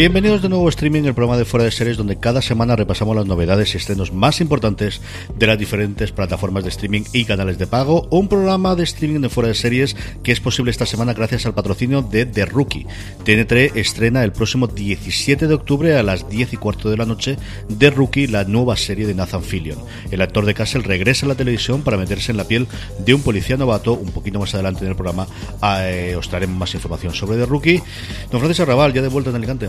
Bienvenidos de nuevo a Streaming, el programa de Fuera de Series, donde cada semana repasamos las novedades y estrenos más importantes de las diferentes plataformas de streaming y canales de pago. Un programa de streaming de Fuera de Series que es posible esta semana gracias al patrocinio de The Rookie. TNT estrena el próximo 17 de octubre a las 10 y cuarto de la noche The Rookie, la nueva serie de Nathan Fillion. El actor de Castle regresa a la televisión para meterse en la piel de un policía novato. Un poquito más adelante en el programa eh, os traeremos más información sobre The Rookie. Don Francisco Raval, ya de vuelta en Alicante.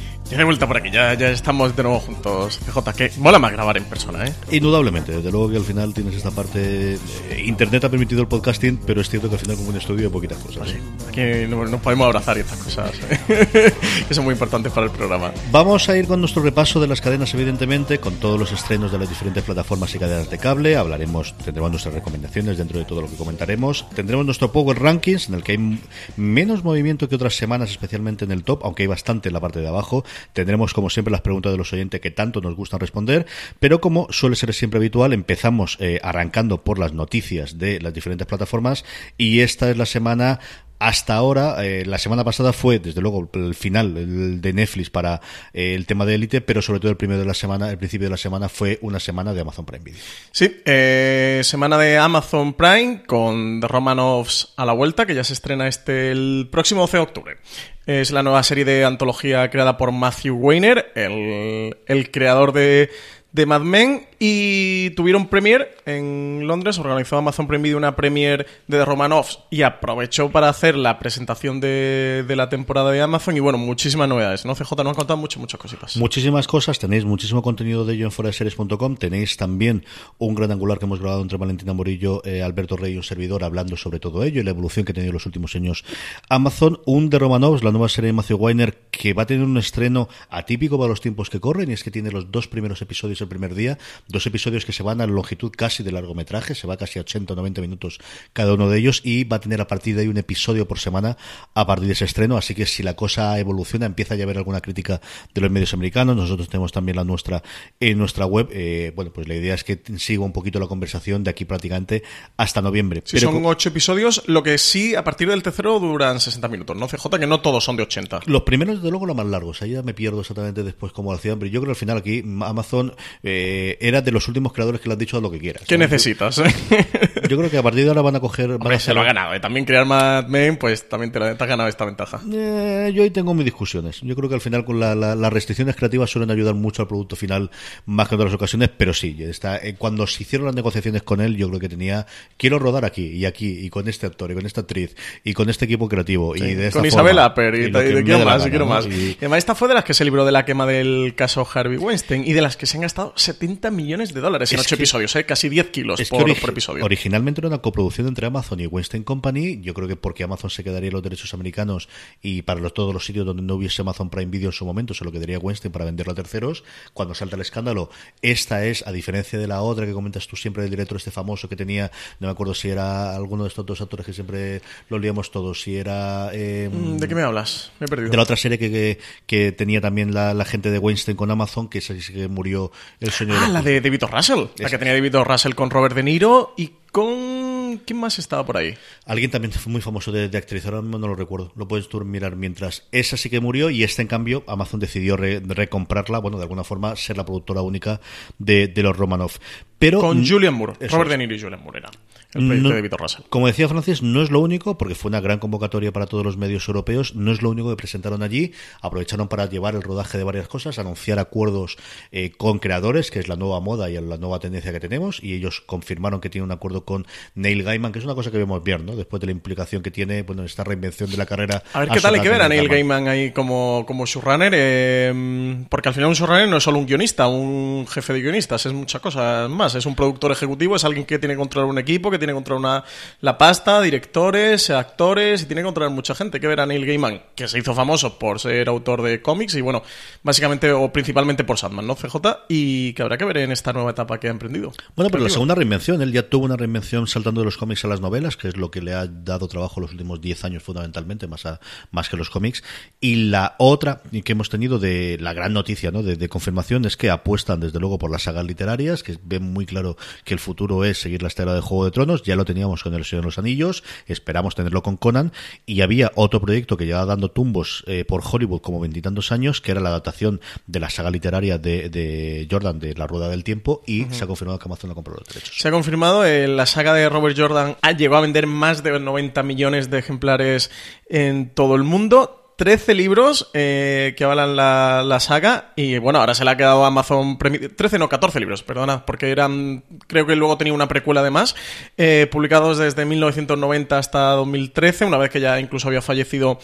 Ya de vuelta por aquí, ya, ya estamos de nuevo juntos, CJ, que mola más grabar en persona, ¿eh? Indudablemente, desde luego que al final tienes esta parte. eh, Internet ha permitido el podcasting, pero es cierto que al final, como un estudio, hay poquitas cosas. ¿eh? Aquí no- nos podemos abrazar y estas cosas, ¿eh? que son muy importantes para el programa. Vamos a ir con nuestro repaso de las cadenas, evidentemente, con todos los estrenos de las diferentes plataformas y cadenas de cable. Hablaremos, tendremos nuestras recomendaciones dentro de todo lo que comentaremos. Tendremos nuestro Power Rankings, en el que hay menos movimiento que otras semanas, especialmente en el top, aunque hay bastante en la parte de abajo. Tendremos, como siempre, las preguntas de los oyentes que tanto nos gustan responder. Pero como suele ser siempre habitual, empezamos eh, arrancando por las noticias de las diferentes plataformas. Y esta es la semana hasta ahora, eh, la semana pasada fue, desde luego, el final de Netflix para eh, el tema de Elite, pero sobre todo el primero de la semana, el principio de la semana fue una semana de Amazon Prime Video. Sí, eh, semana de Amazon Prime con The Romanovs a la vuelta, que ya se estrena este el próximo 12 de octubre. Es la nueva serie de antología creada por Matthew Weiner, el creador de, de Mad Men, y tuvieron premiere en Londres, organizó Amazon Prime Video una premiere de The Romanovs y aprovechó para hacer la presentación de, de la temporada de Amazon y bueno, muchísimas novedades, ¿no? CJ nos han contado muchas, muchas cositas. Muchísimas cosas, tenéis muchísimo contenido de ello en foraseries.com, tenéis también un gran angular que hemos grabado entre Valentina Morillo, eh, Alberto Rey y un servidor hablando sobre todo ello y la evolución que ha tenido en los últimos años Amazon, un de Romanovs, la nueva serie de Matthew Weiner que va a tener un estreno atípico para los tiempos que corren y es que tiene los dos primeros episodios el primer día, dos episodios que se van a la longitud casi de largometraje, se va casi a 80 o 90 minutos cada uno de ellos y va a tener a partir de ahí un episodio por semana a partir de ese estreno, así que si la cosa evoluciona, empieza ya a haber alguna crítica de los medios americanos, nosotros tenemos también la nuestra en nuestra web, eh, bueno, pues la idea es que siga un poquito la conversación de aquí prácticamente hasta noviembre. Sí, son ocho episodios, lo que sí, a partir del tercero duran 60 minutos, ¿no? CJ, que no todos son de 80. Los primeros, desde luego, los más largos. Ahí ya me pierdo exactamente después cómo lo hacían, pero yo creo que al final aquí Amazon eh, era de los últimos creadores que le han dicho lo que quieras. ¿Qué ¿no? necesitas? Yo creo que a partir de ahora van a coger... van Hombre, a se lo ha ganado. ¿eh? También crear Mad Men, pues también te, la- te has ganado esta ventaja. Eh, yo ahí tengo mis discusiones. Yo creo que al final con la- la- las restricciones creativas suelen ayudar mucho al producto final más que en otras ocasiones, pero sí, está, eh, cuando se hicieron las negociaciones con él, yo creo que tenía, quiero rodar aquí y aquí, y con este actor, y con esta actriz, y con este equipo creativo, y de esta Con Isabel forma, Apper y, lo te- que y me quiero más, y quiero más. Y- Y además, esta fue de las que se libró de la quema del caso Harvey Weinstein y de las que se han gastado 70 millones de dólares en Es ocho que- episodios, ¿eh? casi 10 kilos Es que por, por episodio. Originalmente era una coproducción entre Amazon y Weinstein Company. Yo creo que porque Amazon se quedaría los derechos americanos y para los- todos los sitios donde no hubiese Amazon Prime Video en su momento se lo quedaría Weinstein para venderlo a terceros. Cuando salta el escándalo, esta es, a diferencia de la otra que comentas tú siempre, del director este famoso que tenía, no me acuerdo si era alguno de estos dos actores que siempre lo liamos todos, si era... eh, ¿De qué me hablas? Me he perdido. de la otra serie que, que, que tenía también la, la gente de Weinstein con Amazon, que es así que murió el sueño Ah, de la de David. Russell. La que tenía David. Russell con Robert De Niro y con... ¿Quién más estaba por ahí? Alguien también fue muy famoso de, de actriz, ahora mismo no lo recuerdo. Lo puedes tú mirar mientras. Esa sí que murió y esta, en cambio, Amazon decidió re- recomprarla, bueno, de alguna forma, ser la productora única de, de los Romanov. Pero, Con Julian Moore. Robert es. De Niro y Julian Moore era el proyecto No- de Víctor Russell. Como decía Francis, no es lo único, porque fue una gran convocatoria para todos los medios europeos, no es lo único que presentaron allí, aprovecharon para llevar el rodaje de varias cosas, anunciar acuerdos eh, con creadores, que es la nueva moda y la nueva tendencia que tenemos, y ellos confirmaron que tienen un acuerdo con Neil Gaiman, que es una cosa que vemos bien, ¿no? Después de la implicación que tiene, bueno, esta reinvención de la carrera. A ver qué tal hay que ver a Neil Gaiman. Gaiman ahí como, como showrunner, eh, porque al final un showrunner no es solo un guionista, un jefe de guionistas, es muchas cosas más. Es un productor ejecutivo, es alguien que tiene que controlar un equipo, que tiene que controlar una, la pasta, directores, actores, y tiene que controlar mucha gente. Que ver a Neil Gaiman, que se hizo famoso por ser autor de cómics y bueno, básicamente o principalmente por Sandman, ¿no? CJ, y que habrá que ver en esta nueva etapa que ha emprendido. Bueno, pero la segunda reinvención, él ya tuvo una reinvención saltando de los cómics a las novelas, que es lo que le ha dado trabajo los últimos 10 años fundamentalmente, más, a- más que los cómics. Y la otra que hemos tenido de la gran noticia ¿no? de, de confirmación es que apuestan desde luego por las sagas literarias, que ven muy claro que el futuro es seguir la estela de Juego de Tronos, ya lo teníamos con El Señor de los Anillos, esperamos tenerlo con Conan, y había otro proyecto que llevaba dando tumbos eh, por Hollywood como veintitantos años, que era la adaptación de la saga literaria de, de Jordan, de La Rueda del Tiempo, y se ha confirmado que Amazon ha comprado los derechos. Se ha confirmado, eh, la saga de Robert Jordan ha llegado a vender más de 90 millones de ejemplares en todo el mundo. 13 libros eh, que avalan la, la saga y bueno, ahora se le ha quedado a Amazon Prime- 13 no, 14 libros, perdona, porque eran, creo que luego tenía una precuela además, eh, publicados desde 1990 hasta 2013, una vez que ya incluso había fallecido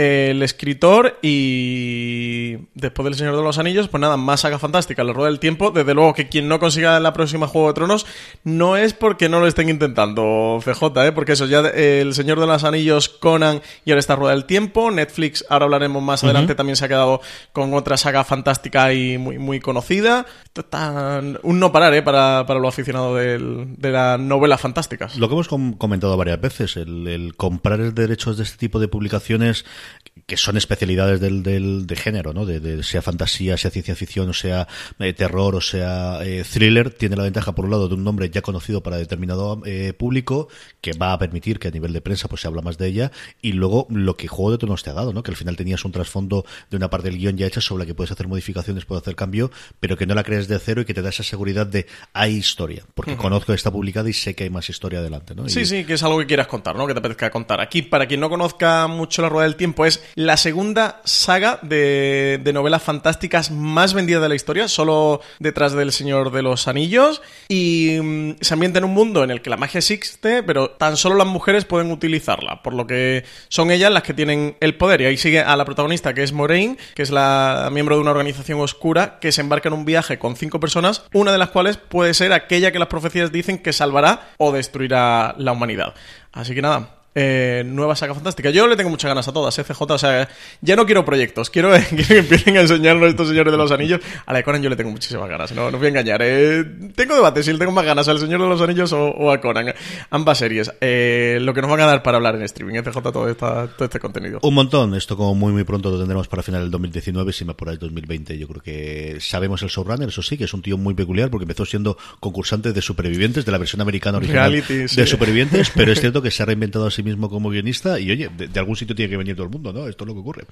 el escritor y después del Señor de los Anillos, pues nada, más saga fantástica, la rueda del tiempo, desde luego que quien no consiga la próxima Juego de Tronos no es porque no lo estén intentando CJ, ¿eh? porque eso ya eh, el Señor de los Anillos, Conan y ahora esta rueda del tiempo, Netflix, ahora hablaremos más adelante, también se ha quedado con otra saga fantástica y muy, muy conocida. Esto está un no parar ¿eh? para, para los aficionados del- de las novelas fantásticas. Lo que hemos com- comentado varias veces, el, el comprar el derechos de este tipo de publicaciones que son especialidades del, del de género, ¿no? De, de- sea fantasía, sea ciencia ficción, o sea eh, terror, o sea eh, thriller, tiene la ventaja por un lado de un nombre ya conocido para determinado eh, público que va a permitir que a nivel de prensa pues se habla más de ella y luego lo que Juego de Tronos te ha dado, ¿no? Que al final tenías un trasfondo de una parte del guion ya hecha sobre la que puedes hacer modificaciones, puedes hacer cambio, pero que no la crees de cero y que te da esa seguridad de hay historia, porque conozco que está publicada y sé que hay más historia adelante, ¿no? Sí, Y- sí, que es algo que quieras contar, ¿no? Que te apetezca contar. Aquí, para quien no conozca mucho La Rueda del Tiempo, es la segunda saga de, de novelas fantásticas más vendida de la historia, solo detrás del Señor de los Anillos. Y mm, se ambienta en un mundo en el que la magia existe, pero tan solo las mujeres pueden utilizarla, por lo que son ellas las que tienen el poder. Y ahí sigue a la protagonista, que es Moraine, que es la miembro de una organización oscura que se embarca en un viaje con cinco personas, una de las cuales puede ser aquella que las profecías dicen que salvará o destruirá la humanidad. Así que nada. Eh, nueva saga fantástica. Yo le tengo muchas ganas a todas, eh, CJ. O sea, ya no quiero proyectos. Quiero, quiero que empiecen a enseñarnos estos señores de los anillos. A la de Conan yo le tengo muchísimas ganas. No, no os voy a engañar. eh. tengo debate si le tengo más ganas al Señor de los Anillos o, o a Conan. Ambas series. Eh, lo que nos van a dar para hablar en streaming, eh, CJ, todo, esta- todo este contenido. Un montón, esto como muy muy pronto lo tendremos para final del 2019, si me apuráis 2020. Yo creo que sabemos el showrunner, eso sí, que es un tío muy peculiar porque empezó siendo concursante de supervivientes de la versión americana original Reality, sí. de supervivientes, pero es cierto que se ha reinventado a mismo como guionista y oye, de, algún sitio tiene que venir todo el mundo, ¿no? Esto es lo que ocurre.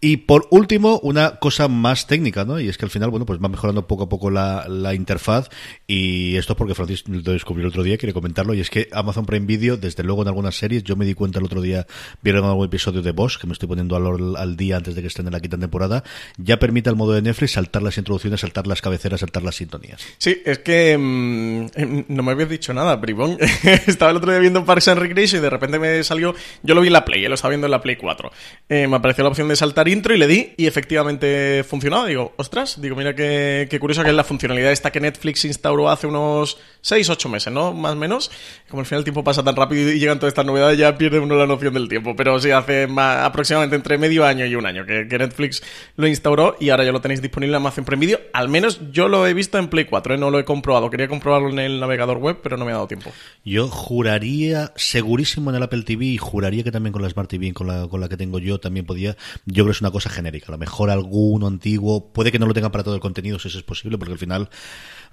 Y por último, una cosa más técnica, ¿no? Y es que al final, bueno, pues va mejorando poco a poco la, la interfaz y esto es porque Francis lo descubrió el otro día, quiere comentarlo, y es que Amazon Prime Video, desde luego en algunas series, yo me di cuenta el otro día, vieron algún episodio de Bosch, que me estoy poniendo al, al día antes de que estén en la quinta temporada, ya permite al modo de Netflix saltar las introducciones, saltar las cabeceras, saltar las sintonías. Sí, es que mm, em, no me habías dicho nada, bribón. estaba el otro día viendo Parks and Recreation y de repente me salió. Yo lo vi en la Play, eh, lo estaba viendo en la Play 4. Eh, me apareció la opción de saltar intro y le di y efectivamente funcionaba. Digo, ostras, digo, mira qué, qué curioso que es la funcionalidad esta que Netflix instauró hace unos 6, 8 meses, ¿no? Más o menos. Como al final el tiempo pasa tan rápido y llegan todas estas novedades, ya pierde uno la noción del tiempo. Pero sí, hace ma- aproximadamente entre medio año y un año que, Netflix lo instauró y ahora ya lo tenéis disponible en Amazon Prime. Al menos yo lo he visto en Play 4, ¿eh? no lo he comprobado. Quería comprobarlo en el navegador web, pero no me ha dado tiempo. Yo juraría segurísimo en el Apple TV y juraría que también con la Smart TV, con la, con la que tengo yo, también podía. Yo creo que es una cosa genérica. A lo mejor alguno antiguo, puede que no lo tenga para todo el contenido, si eso es posible, porque al final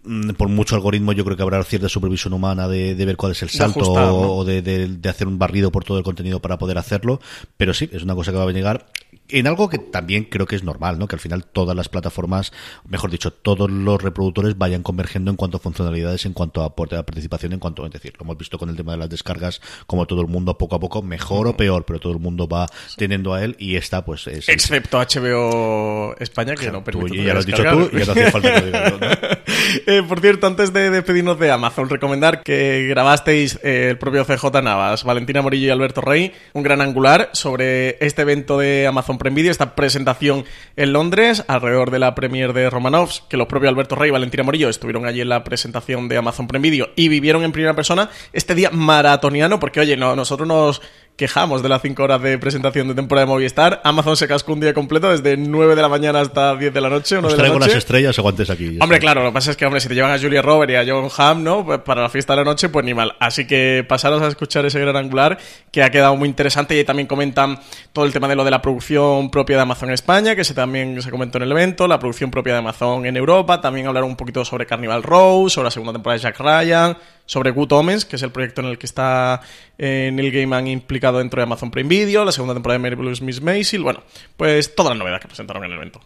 mm, por mucho algoritmo yo creo que habrá cierta supervisión humana de, de ver cuál es el salto ajustar, ¿no? o de, de- de hacer un barrido por todo el contenido para poder hacerlo, pero sí, es una cosa que va a llegar en algo que también creo que es normal, ¿no? Que al final todas las plataformas, mejor dicho, todos los reproductores vayan convergiendo en cuanto a funcionalidades, en cuanto a aporte a participación, en cuanto, es decir, lo hemos visto con el tema de las descargas, como todo el mundo poco a poco, mejor o peor, pero todo el mundo va teniendo a él y esta pues es Excepto HBO España, que no Tú, permite y ya lo has dicho tú ya no hacía falta que lo diga yo, ¿no? Eh, por cierto, antes de despedirnos de Amazon, recomendar que grabasteis eh, el propio CJ Navas, Valentina Morillo y Alberto Rey, un gran angular sobre este evento de Amazon Video, esta presentación en Londres, alrededor de la premiere de Romanovs, que los propios Alberto Rey y Valentina Morillo estuvieron allí en la presentación de Amazon Prime Video y vivieron en primera persona este día maratoniano, porque oye, no, nosotros nos quejamos de las 5 horas de presentación de temporada de Movistar. Amazon se cascó un día completo desde 9 de la mañana hasta 10 de la noche, 1 Os de la noche. las estrellas, aguantes aquí. Hombre, claro, lo que pasa es que, hombre, si te llevan a Julia Robert y a John Hamm, ¿no? Pues para la fiesta de la noche, pues ni mal. Así que pasaros a escuchar ese gran angular que ha quedado muy interesante y ahí también comentan todo el tema de lo de la producción propia de Amazon en España, que se también se comentó en el evento, la producción propia de Amazon en Europa, también hablaron un poquito sobre Carnival Row, sobre la segunda temporada de Jack Ryan, sobre Good Omens, que es el proyecto en el que está eh, Neil Gaiman implicado dentro de Amazon Prime Video, la segunda temporada de Marvelous Miss Maisel, bueno, pues todas las novedades que presentaron en el evento.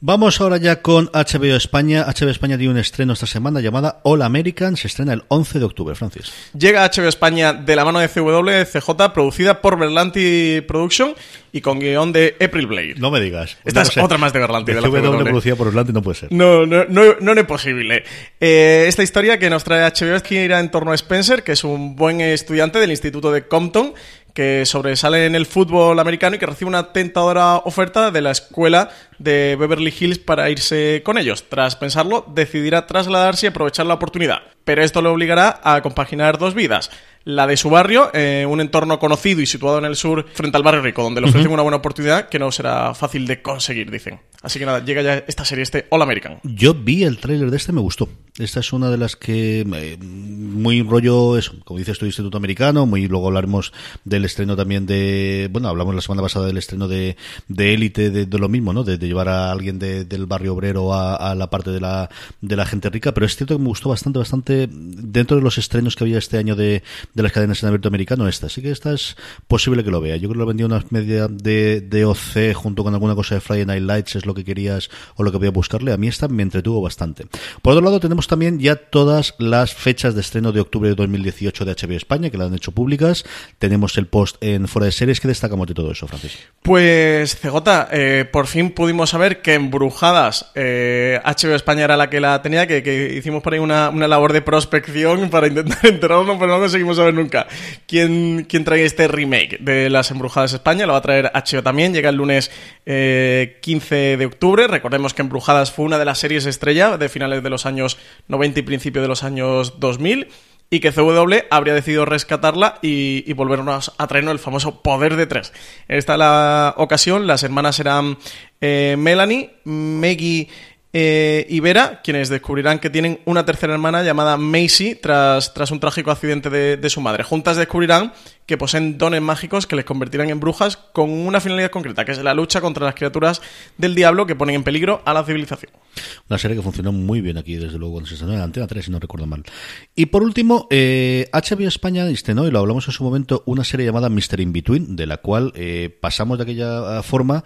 Vamos ahora ya con HBO España. HBO España tiene un estreno esta semana llamada All American. Se estrena el 11 de octubre, Francis. Llega HBO España de la mano de CW CJ, producida por Berlanti Production y con guion de April Blade. No me digas. Esta es otra más de Berlanti, de la CW producida por Orlando no puede ser. No, no, no, no es posible. Eh, esta historia que nos trae HBO es que irá en torno a Spencer, que es un buen estudiante del Instituto de Compton, que sobresale en el fútbol americano y que recibe una tentadora oferta de la escuela de Beverly Hills para irse con ellos. Tras pensarlo, decidirá trasladarse y aprovechar la oportunidad. Pero esto le obligará a compaginar dos vidas. La de su barrio, eh, un entorno conocido y situado en el sur, frente al barrio rico, donde le ofrecen una buena oportunidad que no será fácil de conseguir, dicen. Así que nada, llega ya esta serie, este All American. Yo vi el tráiler de este, me gustó. Esta es una de las que eh, muy rollo eso, como dices tú, Instituto Americano, muy luego hablaremos del estreno también de, bueno, hablamos la semana pasada del estreno de de élite de, de lo mismo, ¿no? De, de llevar a alguien de- del barrio obrero a, a la parte de la de la gente rica, pero es cierto que me gustó bastante, bastante dentro de los estrenos que había este año de, de las cadenas en abierto americano, esta. Así que esta es posible que lo vea. Yo creo que lo vendía una media de, de OC junto con alguna cosa de Friday Night Lights, es lo que querías o lo que voy a buscarle. A mí esta me entretuvo bastante. Por otro lado, tenemos también ya todas las fechas de estreno de octubre de 2018 de HBO España, que la han hecho públicas. Tenemos el post en Fuera de Series. ¿Qué destacamos de todo eso, Francis? Pues, CJ, eh, por fin pudimos saber que Embrujadas, eh, HBO España era la que la tenía, que, que hicimos por ahí una, una labor de prospección para intentar enterarnos, pero no conseguimos saber nunca quién, quién trae este remake de Las Embrujadas España. Lo va a traer HBO también, llega el lunes eh, 15 de octubre. Recordemos que Embrujadas fue una de las series estrella de finales de los años 90 y principio de los años 2000 y que CW habría decidido rescatarla y, volvernos a traernos el famoso poder de tres. En esta la ocasión, las hermanas serán eh, Melanie, Maggie eh, y Vera, quienes descubrirán que tienen una tercera hermana llamada Macy tras, tras un trágico accidente de, de su madre. Juntas descubrirán que poseen dones mágicos que les convertirán en brujas con una finalidad concreta, que es la lucha contra las criaturas del diablo que ponen en peligro a la civilización. Una serie que funcionó muy bien aquí, desde luego, cuando se estrenó en Antena 3, si no recuerdo mal. Y por último, eh, HBO España estrenó, y lo hablamos en su momento, una serie llamada Mr. In Between, de la cual eh, pasamos de aquella forma.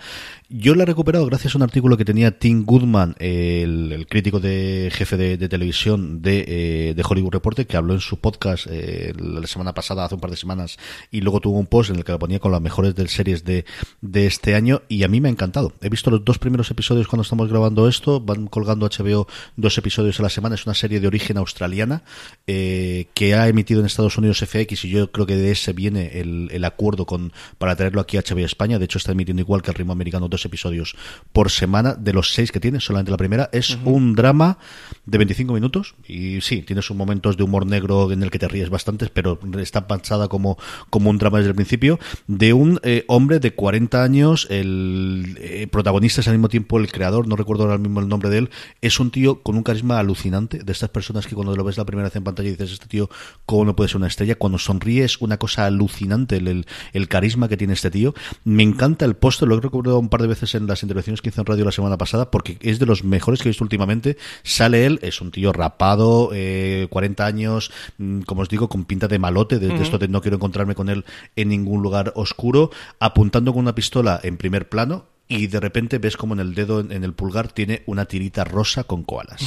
Yo la he recuperado gracias a un artículo que tenía Tim Goodman, el, crítico de jefe de, de televisión de, eh, de Hollywood Reporter, que habló en su podcast eh, la semana pasada, hace un par de semanas, y luego tuvo un post en el que lo ponía con las mejores del series de, de este año, y a mí me ha encantado. He visto los dos primeros episodios cuando estamos grabando esto, van colgando HBO dos episodios a la semana, es una serie de origen australiana eh, que ha emitido en Estados Unidos FX y yo creo que de ese viene el, el acuerdo con para traerlo aquí a HBO España, de hecho está emitiendo igual que el ritmo americano dos episodios por semana, de los seis que tiene, solamente la primera, es un drama de 25 minutos y sí, tiene sus momentos de humor negro en el que te ríes bastante, pero está pensada como, como un drama desde el principio, de un eh, hombre de 40 años, el eh, protagonista es al mismo tiempo el creador, no recuerdo ahora mismo el nombre de él, es un tío con un carisma alucinante, de estas personas que cuando lo ves la primera vez en pantalla dices, este tío, ¿cómo no puede ser una estrella? Cuando sonríe es una cosa alucinante el, el, carisma que tiene este tío. Me encanta el póster, lo he recordado un par de veces en las intervenciones que hizo en radio la semana pasada, porque es de los mejores que he visto últimamente. Sale él, es un tío rapado, eh, 40 años, mm, como os digo, con pinta de malote, de, esto de no quiero con él en ningún lugar oscuro, apuntando con una pistola en primer plano, y de repente ves como en el dedo, en el pulgar, tiene una tirita rosa con koalas.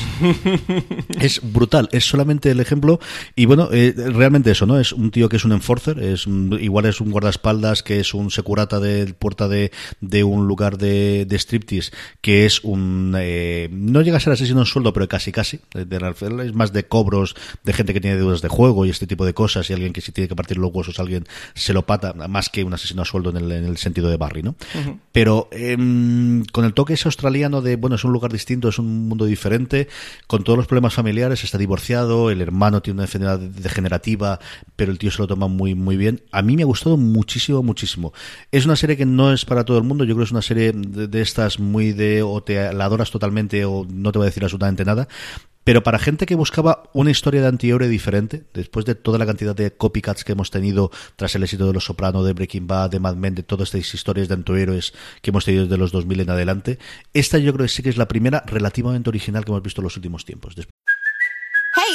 es brutal, es solamente el ejemplo. Y bueno, eh, realmente eso, ¿no? Es un tío que es un enforcer, es igual es un guardaespaldas, que es un securata de puerta de, de un lugar de, de striptease, que es un. Eh, no llega a ser asesino en sueldo, pero casi casi. es más de cobros de gente que tiene deudas de juego y este tipo de cosas, y alguien que si tiene que partir los huesos, alguien se lo pata, más que un asesino a sueldo en el, en el sentido de Barry, ¿no? Pero. Eh, Em, con el toque ese australiano de, bueno, es un lugar distinto, es un mundo diferente, con todos los problemas familiares, está divorciado, el hermano tiene una enfermedad degenerativa, pero el tío se lo toma muy, muy bien. A mí me ha gustado muchísimo, muchísimo. Es una serie que no es para todo el mundo, yo creo que es una serie de, estas muy de, o te la adoras totalmente o no te voy a decir absolutamente nada, pero para gente que buscaba una historia de antihéroe diferente, después de toda la cantidad de copycats que hemos tenido tras el éxito de Los Soprano, de Breaking Bad, de Mad Men, de todas estas historias de antihéroes que hemos tenido desde los 2000 en adelante, esta yo creo que sí que es la primera relativamente original que hemos visto en los últimos tiempos.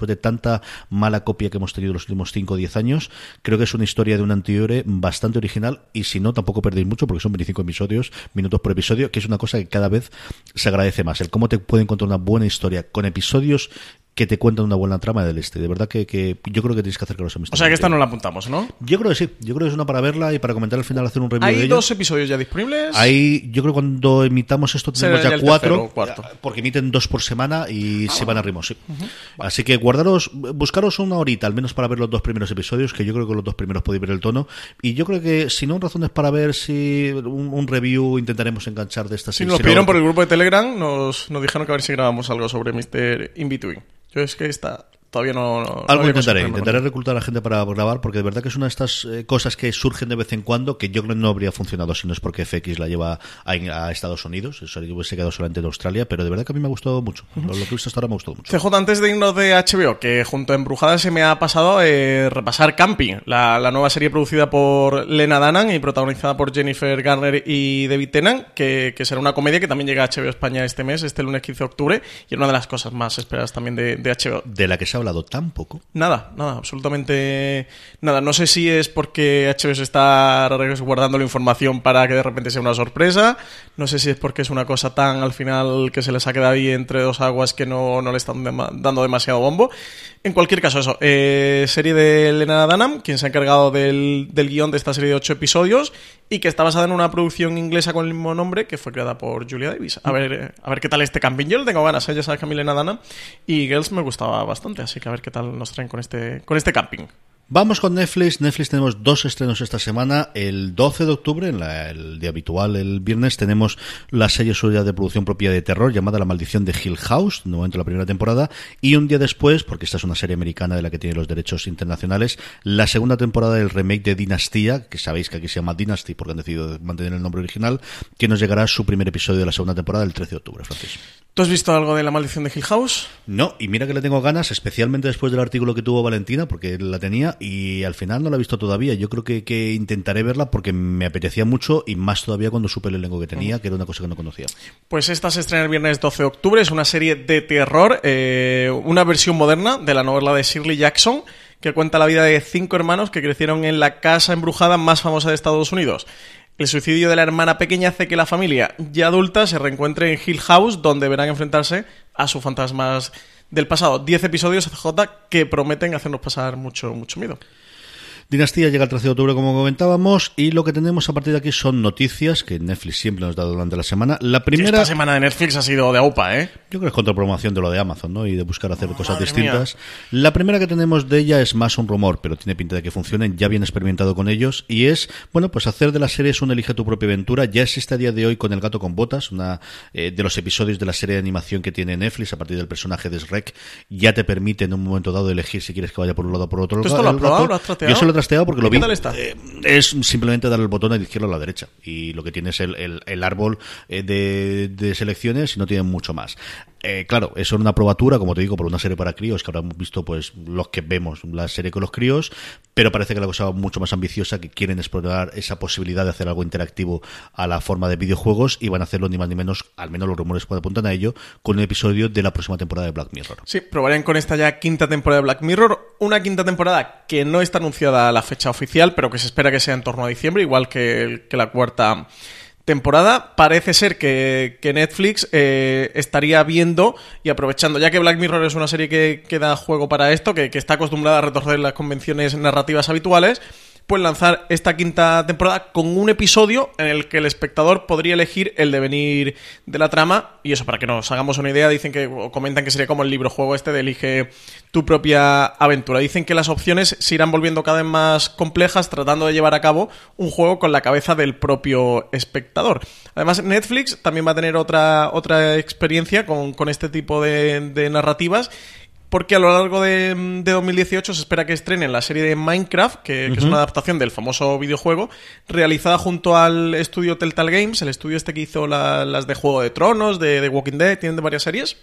Después de tanta mala copia que hemos tenido los últimos 5 o 10 años, creo que es una historia de un antihéroe bastante original y si no, tampoco perdéis mucho porque son 25 episodios, minutos por episodio, que es una cosa que cada vez se agradece más. El cómo te puede encontrar una buena historia con episodios que te cuentan una buena trama del este. De verdad que, que yo creo que tienes que acercaros a mis O sea que esta no la apuntamos, ¿no? Yo creo que sí. Yo creo que es una para verla y para comentar al final, hacer un review ¿Hay de dos episodios ya disponibles? Hay, yo creo que cuando emitamos esto tenemos ya cuatro. tercero. Porque emiten dos por semana y Ah, se van a ritmo, sí. Así que guardaros, buscaros una horita, al menos para ver los dos primeros episodios, que yo creo que los dos primeros podéis ver el tono. Y yo creo que, si no, razones para ver si un, un review intentaremos enganchar de esta serie. nos Si no- pidieron por el grupo de Telegram, nos, nos dijeron que a ver si grabamos algo sobre Mr. In Between. Yo es que esta todavía no. no- Algo intentaré, intentaré reclutar a la gente para grabar, porque de verdad que es una de estas eh, cosas que surgen de vez en cuando, que yo creo que no habría funcionado si no es porque FX la lleva a, a Estados Unidos, eso hubiese quedado solamente en Australia, pero de verdad que a mí me ha gustado mucho. Lo, lo que he visto hasta ahora me ha gustado mucho. CJ, antes de irnos de HBO, que junto a Embrujada se me ha pasado eh, repasar Camping, la, la nueva serie producida por Lena Dunham y protagonizada por Jennifer Garner y David Tennant, que, que será una comedia que también llega a HBO España este mes, este lunes 15 de octubre, y es una de las cosas más esperadas también de, de HBO. De la que se hablado tan poco. Nada, nada, absolutamente nada. No sé si es porque HBO se está guardando la información para que de repente sea una sorpresa. No sé si es porque es una cosa tan al final que se les ha quedado ahí entre dos aguas que no, no le están dando demasiado bombo. En cualquier caso, eso. eh, serie de Lena Dunham, quien se ha encargado del, del guion de esta serie de ocho episodios y que está basada en una producción inglesa con el mismo nombre que fue creada por Julia Davis. A ver, eh, a ver qué tal este camping. Yo le tengo ganas, ¿eh? ya sabes que a mí Lena Dunham y Girls me gustaba bastante, así que a ver qué tal nos traen con este, con este camping. Vamos con Netflix. Netflix tenemos dos estrenos esta semana. El 12 de octubre, en la- el día habitual, el viernes, tenemos la serie suya de producción propia de terror llamada La Maldición de Hill House, de momento la primera temporada. Y un día después, porque esta es una serie americana de la que tiene los derechos internacionales, la segunda temporada del remake de Dinastía, que sabéis que aquí se llama Dynasty porque han decidido mantener el nombre original, que nos llegará su primer episodio de la segunda temporada el 13 de octubre, Francis. ¿Tú has visto algo de La Maldición de Hill House? No, y mira que le tengo ganas, especialmente después del artículo que tuvo Valentina, porque la tenía y al final no la he visto todavía. Yo creo que, que intentaré verla porque me apetecía mucho y más todavía cuando supe el elenco que tenía, que era una cosa que no conocía. Pues esta se estrena el viernes 12 de octubre, es una serie de terror, eh, una versión moderna de la novela de Shirley Jackson, que cuenta la vida de cinco hermanos que crecieron en la casa embrujada más famosa de Estados Unidos. El suicidio de la hermana pequeña hace que la familia, ya adulta, se reencuentre en Hill House, donde verán enfrentarse a sus fantasmas del pasado. Diez episodios CJ que prometen hacernos pasar mucho, mucho miedo. Dinastía llega el 13 de octubre, como comentábamos, y lo que tenemos a partir de aquí son noticias que Netflix siempre nos da durante la semana. La primera. Esta semana de Netflix ha sido de AUPA, ¿eh? Yo creo que es contrapromoción de lo de Amazon, ¿no? Y de buscar hacer cosas distintas. La primera que tenemos de ella es más un rumor, pero tiene pinta de que funcione. Ya bien experimentado con ellos. Y es, bueno, pues hacer de las series un Elige tu propia aventura. Ya existe a día de hoy con El gato con botas, una eh, de los episodios de la serie de animación que tiene Netflix a partir del personaje de Shrek. Ya te permite en un momento dado elegir si quieres que vaya por un lado o por otro ¿Tú esto lo has probado? gato. ¿Lo has? Yo porque ¿Y lo vi. está? Eh, es simplemente dar el botón a la izquierda o a la derecha. Y lo que tiene es el, el- el árbol eh, de, de selecciones y no tiene mucho más. Eh, claro, eso es una probatura, como te digo, por una serie para críos, que ahora hemos visto pues los que vemos la serie con los críos, pero parece que la cosa va mucho más ambiciosa, que quieren explorar esa posibilidad de hacer algo interactivo a la forma de videojuegos y van a hacerlo ni más ni menos, al menos los rumores apuntan a ello, con un episodio de la próxima temporada de Black Mirror. Sí, probarían con esta ya quinta temporada de Black Mirror. Una quinta temporada que no está anunciada a la fecha oficial, pero que se espera que sea en torno a diciembre, igual que la cuarta temporada. Parece ser que, que Netflix eh, estaría viendo y aprovechando, ya que Black Mirror es una serie que, que da juego para esto, que, que está acostumbrada a retorcer las convenciones narrativas habituales, pues lanzar esta quinta temporada con un episodio en el que el espectador podría elegir el devenir de la trama. Y eso, para que nos hagamos una idea, dicen que, o comentan que sería como el libro juego este de elige tu propia aventura. Dicen que las opciones se irán volviendo cada vez más complejas, tratando de llevar a cabo un juego con la cabeza del propio espectador. Además, Netflix también va a tener otra, otra experiencia con, con este tipo de, de narrativas porque a lo largo de, de 2018 se espera que estrenen la serie de Minecraft, que, que es una adaptación del famoso videojuego, realizada junto al estudio Telltale Games, el estudio este que hizo la- las de Juego de Tronos, de, de Walking Dead, tienen de varias series.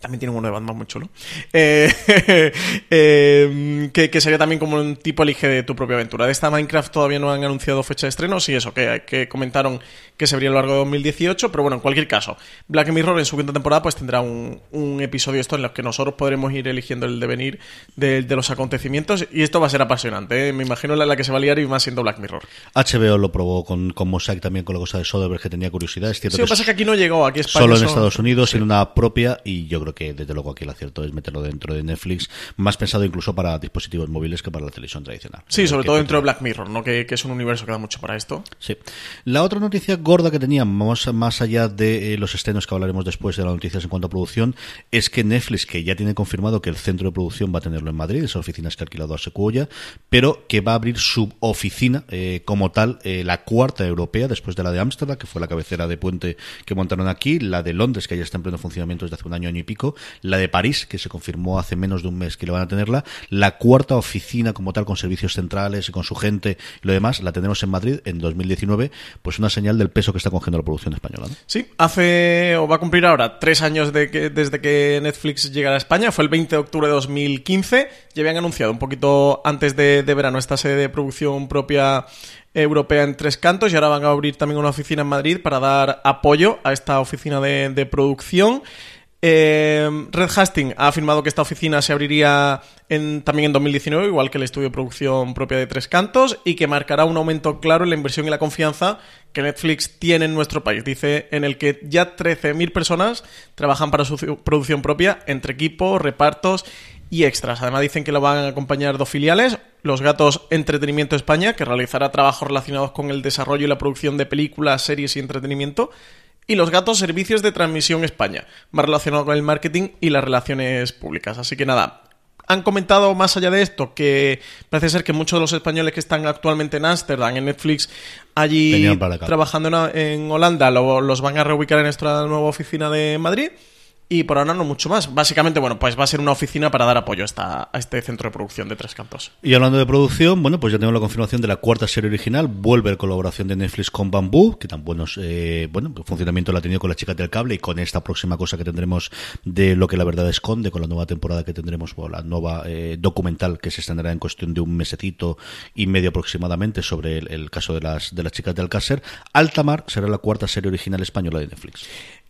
También tiene uno de Batman muy chulo. Eh, eh, que, que sería también como un tipo elige de tu propia aventura. De esta Minecraft todavía no han anunciado fecha de estreno, sí, eso, que, que comentaron que se vería a lo largo de 2018, pero bueno, en cualquier caso, Black Mirror en su quinta temporada pues tendrá un, un episodio esto en los que nosotros podremos ir eligiendo el devenir de, de los acontecimientos y esto va a ser apasionante, ¿eh? me imagino la, la que se va a liar y más siendo Black Mirror. HBO lo probó con, con Mosaic también con la cosa de Soderbergh que tenía curiosidad. Es cierto Sí, lo que pasa es que aquí no llegó, aquí solo en Estados Unidos, en una propia, y yo creo que desde luego aquí el acierto es meterlo dentro de Netflix, más pensado incluso para dispositivos móviles que para la televisión tradicional. Sí, sobre todo dentro de Black Mirror, ¿no? Que, que es un universo que da mucho para esto. Sí. La otra noticia gorda que teníamos, más allá de eh, los estrenos que hablaremos después de las noticias en cuanto a producción, es que Netflix, que ya tiene confirmado que el centro de producción va a tenerlo en Madrid, esas oficinas que ha alquilado a Secuoya, pero que va a abrir su oficina eh, como tal, eh, la cuarta europea, después de la de Ámsterdam, que fue la cabecera de puente que montaron aquí, la de Londres, que ya está en pleno funcionamiento desde hace un año, año y pico, la de París, que se confirmó hace menos de un mes que le van a tenerla, la cuarta oficina como tal, con servicios centrales y con su gente y lo demás, la tendremos en Madrid en 2019, pues una señal del peso que está cogiendo la producción española. Sí, hace o va a cumplir ahora tres años desde que Netflix llegara a España, fue el 20 de octubre de 2015, ya habían anunciado un poquito antes de, verano esta sede de producción propia europea en Tres Cantos y ahora van a abrir también una oficina en Madrid para dar apoyo a esta oficina de producción. Eh, Red Hastings ha afirmado que esta oficina se abriría en- también en 2019, igual que el estudio de producción propia de Tres Cantos, y que marcará un aumento claro en la inversión y la confianza que Netflix tiene en nuestro país. Dice en el que ya 13.000 personas trabajan para su ci- producción propia, entre equipos, repartos y extras. Además dicen que lo van a acompañar dos filiales, Los Gatos Entretenimiento España, que realizará trabajos relacionados con el desarrollo y la producción de películas, series y entretenimiento, y Los Gatos Servicios de Transmisión España, más relacionado con el marketing y las relaciones públicas. Así que nada, han comentado más allá de esto que parece ser que muchos de los españoles que están actualmente en Ámsterdam, en Netflix, allí trabajando en, Holanda, lo- los van a reubicar en esta nueva oficina de Madrid. Y por ahora no mucho más. Básicamente, bueno, pues va a ser una oficina para dar apoyo a, esta, a este centro de producción de Tres Cantos. Y hablando de producción, bueno, pues ya tenemos la confirmación de la cuarta serie original. Vuelve la colaboración de Netflix con Bamboo, que tan buenos, eh, bueno, funcionamiento la ha tenido con las chicas del cable y con esta próxima cosa que tendremos de lo que la verdad esconde, con la nueva temporada que tendremos, o la nueva eh, documental que se estrenará en cuestión de un mesecito y medio aproximadamente sobre el, el caso de las, de las chicas de Alcácer. Altamar será la cuarta serie original española de Netflix.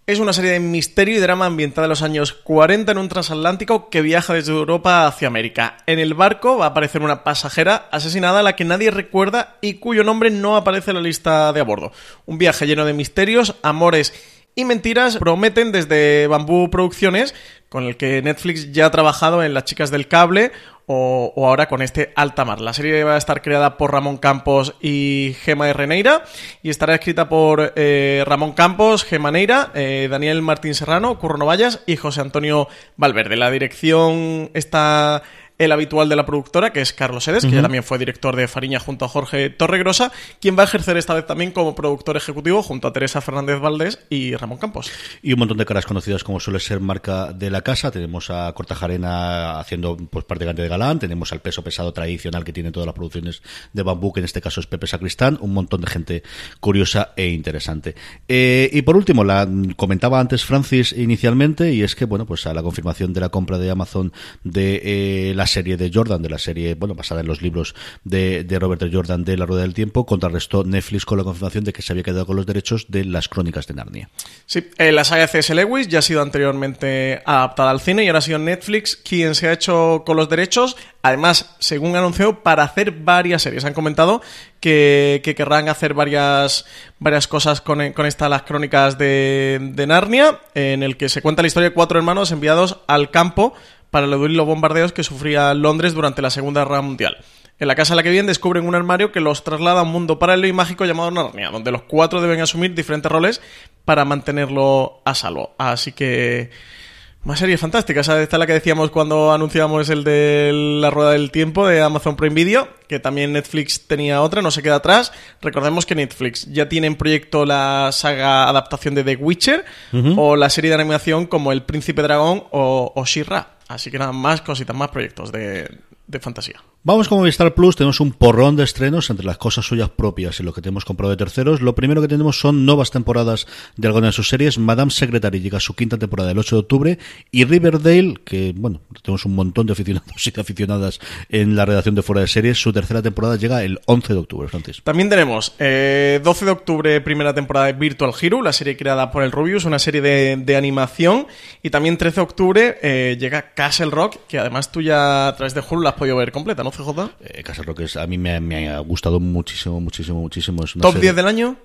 Es una serie de misterio y drama ambientada en los años 40 en un transatlántico que viaja desde Europa hacia América. En el barco va a aparecer una pasajera asesinada a la que nadie recuerda y cuyo nombre no aparece en la lista de a bordo. Un viaje lleno de misterios, amores y mentiras prometen desde Bambú Producciones con el que Netflix ya ha trabajado en Las chicas del cable o, ahora con este Altamar. La serie va a estar creada por Ramón Campos y Gema de y estará escrita por eh, Ramón Campos, Gema Neira, eh, Daniel Martín Serrano, Curro Novallas y José Antonio Valverde. La dirección está el habitual de la productora, que es Carlos Edes, que ya también fue director de Fariña junto a Jorge Torregrosa, quien va a ejercer esta vez también como productor ejecutivo junto a Teresa Fernández Valdés y Ramón Campos. Y un montón de caras conocidas como suele ser marca de la casa. Tenemos a Cortajarena haciendo pues prácticamente de galán, tenemos al peso pesado tradicional que tiene todas las producciones de bambú, que en este caso es Pepe Sacristán, un montón de gente curiosa e interesante. Eh, y por último, la comentaba antes Francis inicialmente, y es que, bueno, pues a la confirmación de la compra de Amazon de eh, la serie de Jordan, de la serie, bueno, basada en los libros de, de Robert Jordan de La Rueda del Tiempo, contrarrestó Netflix con la confirmación de que se había quedado con los derechos de las crónicas de Narnia. Sí, eh, la saga de C.S. Lewis ya ha sido anteriormente adaptada al cine y ahora ha sido Netflix quien se ha hecho con los derechos. Además, según anunció, para hacer varias series. Han comentado que, que querrán hacer varias, varias cosas con, con esta, las crónicas de, de Narnia, en el que se cuenta la historia de cuatro hermanos enviados al campo para eludir los bombardeos que sufría Londres durante la Segunda Guerra Mundial. En la casa en la que viven descubren un armario que los traslada a un mundo paralelo y mágico llamado Narnia, donde los cuatro deben asumir diferentes roles para mantenerlo a salvo. Así que... Una serie fantástica, esa esta es la que decíamos cuando anunciamos el de la rueda del tiempo de Amazon Prime Video, que también Netflix tenía otra, no se queda atrás. Recordemos que Netflix ya tiene en proyecto la saga adaptación de The Witcher o la serie de animación como El Príncipe Dragón o, o She-Ra. Así que nada, más cositas, más proyectos de, de fantasía. Vamos con Movistar Plus, tenemos un porrón de estrenos entre las cosas suyas propias y lo que tenemos comprado de terceros. Lo primero que tenemos son nuevas temporadas de algunas de sus series. Madame Secretary llega a su quinta temporada el 8 de octubre y Riverdale, que bueno, tenemos un montón de aficionados y de aficionadas en la redacción de Fuera de Series, su tercera temporada llega el 11 de octubre, Francis. También tenemos eh, 12 de octubre, primera temporada de Virtual Hero, la serie creada por el Rubius, una serie de, animación. Y también 13 de octubre eh, llega Castle Rock, que además tú ya a través de Hulu la has podido ver completa, ¿no, CJ? Eh, Castle Rock es, a mí me, me ha gustado muchísimo, muchísimo, muchísimo. Es una ¿Top serie- 10 del año?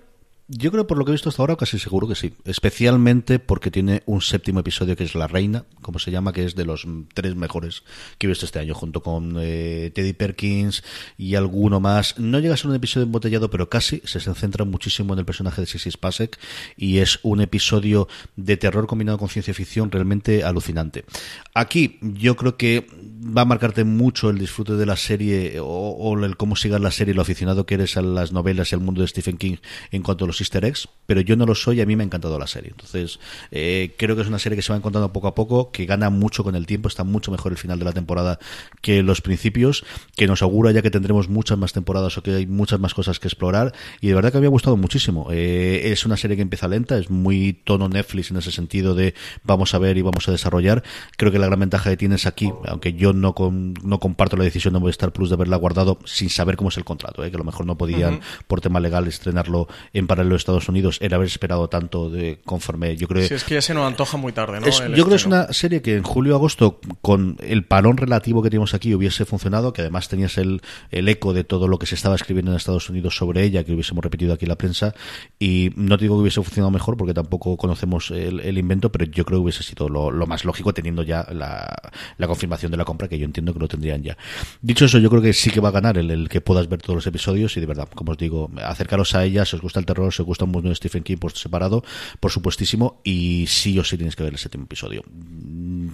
Yo creo por lo que he visto hasta ahora casi seguro que sí. Especialmente porque tiene un séptimo episodio que es La Reina, como se llama, que es de los tres mejores que he visto este año, junto con eh, Teddy Perkins y alguno más. No llega a ser un episodio embotellado, pero casi. Se centra muchísimo en el personaje de Sissy Spacek y es un episodio de terror combinado con ciencia ficción realmente alucinante. Aquí yo creo que va a marcarte mucho el disfrute de la serie o, o el cómo sigas la serie, lo aficionado que eres a las novelas y al mundo de Stephen King en cuanto a los easter eggs, pero yo no lo soy y a mí me ha encantado la serie. Entonces, eh, creo que es una serie que se va encontrando poco a poco, que gana mucho con el tiempo, está mucho mejor el final de la temporada que los principios, que nos augura ya que tendremos muchas más temporadas o que hay muchas más cosas que explorar y de verdad que me ha gustado muchísimo. Eh, es una serie que empieza lenta, es muy tono Netflix en ese sentido de vamos a ver y vamos a desarrollar. Creo que la gran ventaja que tienes aquí, aunque yo no, con- no comparto la decisión de Movistar Plus de haberla guardado sin saber cómo es el contrato, eh, que a lo mejor no podían por tema legal estrenarlo en paralelo a Estados Unidos, el haber esperado tanto de conforme yo creo es que ya se nos antoja muy tarde, ¿no? es- yo creo que es una serie que en julio-agosto, con el parón relativo que tenemos aquí, hubiese funcionado, que además tenías el, el eco de todo lo que se estaba escribiendo en Estados Unidos sobre ella, que hubiésemos repetido aquí en la prensa, y no te digo que hubiese funcionado mejor, porque tampoco conocemos el, el invento, pero yo creo que hubiese sido lo, lo más lógico teniendo ya la, la confirmación de la compra, que yo entiendo que lo tendrían ya. Dicho eso, yo creo que sí que va a ganar el, que puedas ver todos los episodios, y de verdad, como os digo, acercaros a ella, si os gusta el terror, si os gusta un mundo Stephen King por separado, por supuestísimo, y sí o sí tienes que ver el séptimo episodio. Mm,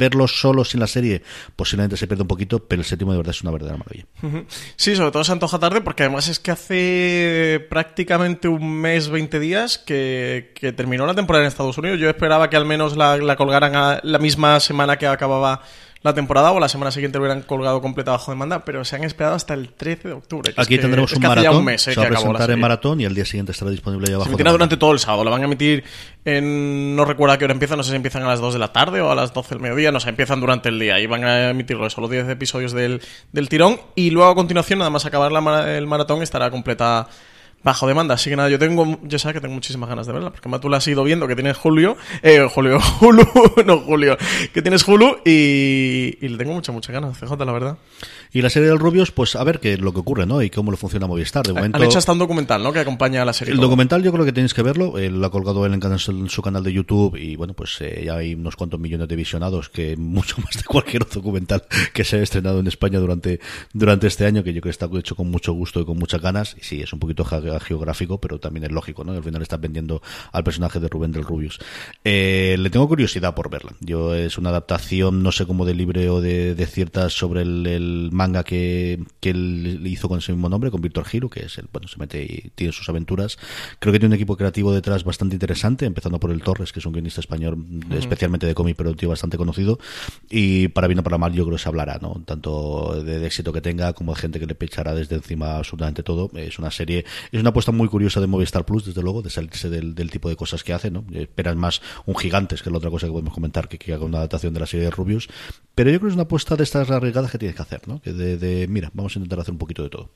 Verlo solo sin la serie posiblemente se pierde un poquito, pero el séptimo de verdad es una verdadera maravilla. Sí, sobre todo se antoja tarde porque además es que hace prácticamente un mes, 20 días que, que terminó la temporada en Estados Unidos. Yo esperaba que al menos la, la colgaran a la misma semana que acababa la temporada o la semana siguiente lo hubieran colgado completa bajo demanda, pero se han esperado hasta el 13 de octubre. Aquí es que- tendremos es un que ya maratón, un mes, eh, se va a la presentar en maratón y al día siguiente estará disponible ya Se abajo. emitirá durante todo el sábado. Lo van a emitir en. No recuerdo a qué hora empiezan. No sé si empiezan a las 2 de la tarde o a las 12 del mediodía. No sé, empiezan durante el día. Y van a emitirlo eso, los 10 episodios del, del tirón. Y luego a continuación, nada más acabar la el maratón, estará completa bajo demanda. Así que nada, yo tengo, yo sé que tengo muchísimas ganas de verla, porque tú la has ido viendo, que tienes Julio, eh, Julio, Hulu, no Julio, que tienes Hulu y, y le tengo muchas, muchas ganas, CJ, la verdad. Y la serie del Rubius, pues a ver qué lo que ocurre, ¿no? Y cómo le funciona Movistar. De momento, Han hecho hasta un documental, ¿no? Que acompaña a la serie. el documental yo creo que tenéis que verlo. Él lo ha colgado él en, su canal de YouTube y bueno, pues eh, ya hay unos cuantos millones de visionados, que mucho más de cualquier otro documental que se ha estrenado en España durante, durante este año, que yo creo que está hecho con mucho gusto y con muchas ganas. Y sí, es un poquito ge- geográfico, pero también es lógico, ¿no? Al final estás vendiendo al personaje de Rubén del Rubius. Eh, le tengo curiosidad por verla. Yo es una adaptación, no sé cómo de libre o de, de ciertas sobre el, el manga que, que él hizo con ese mismo nombre, con Víctor Giro, que es el, bueno, se mete y tiene sus aventuras. Creo que tiene un equipo creativo detrás bastante interesante, empezando por el Torres, que es un guionista español, especialmente de cómic, pero un tío bastante conocido. Y para bien o para mal, yo creo que se hablará, ¿no? Tanto de, de éxito que tenga, como de gente que le pechará desde encima absolutamente todo. Es una serie, es una apuesta muy curiosa de Movistar Plus, desde luego, de salirse del, tipo de cosas que hace, ¿no? Esperas más un gigantes, que es la otra cosa que podemos comentar, que, que haga una adaptación de la serie de Rubius. Pero yo creo que es una apuesta de estas arriesgadas que tienes que hacer, ¿no? Que de, de, mira, vamos a intentar hacer un poquito de todo.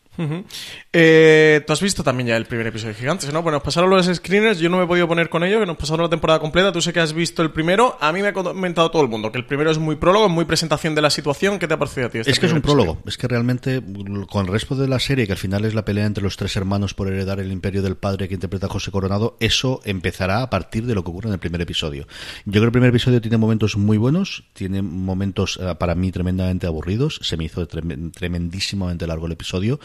Eh, Tú has visto también ya el primer episodio de Gigantes, ¿no? Bueno, nos pasaron los screeners, yo no me he podido poner con ello, que nos pasaron la temporada completa. Tú sé que has visto el primero. A mí me ha comentado todo el mundo que el primero es muy prólogo, muy presentación de la situación. ¿Qué te ha parecido a ti? este Es que es un episodio? prólogo. Es que realmente, con el resto de la serie, que al final es la pelea entre los tres hermanos por heredar el imperio del padre que interpreta a José Coronado, eso empezará a partir de lo que ocurre en el primer episodio. Yo creo que el primer episodio tiene momentos muy buenos, tiene momentos eh, para mí tremendamente aburridos. Se me hizo trem- tremendísimamente largo el episodio.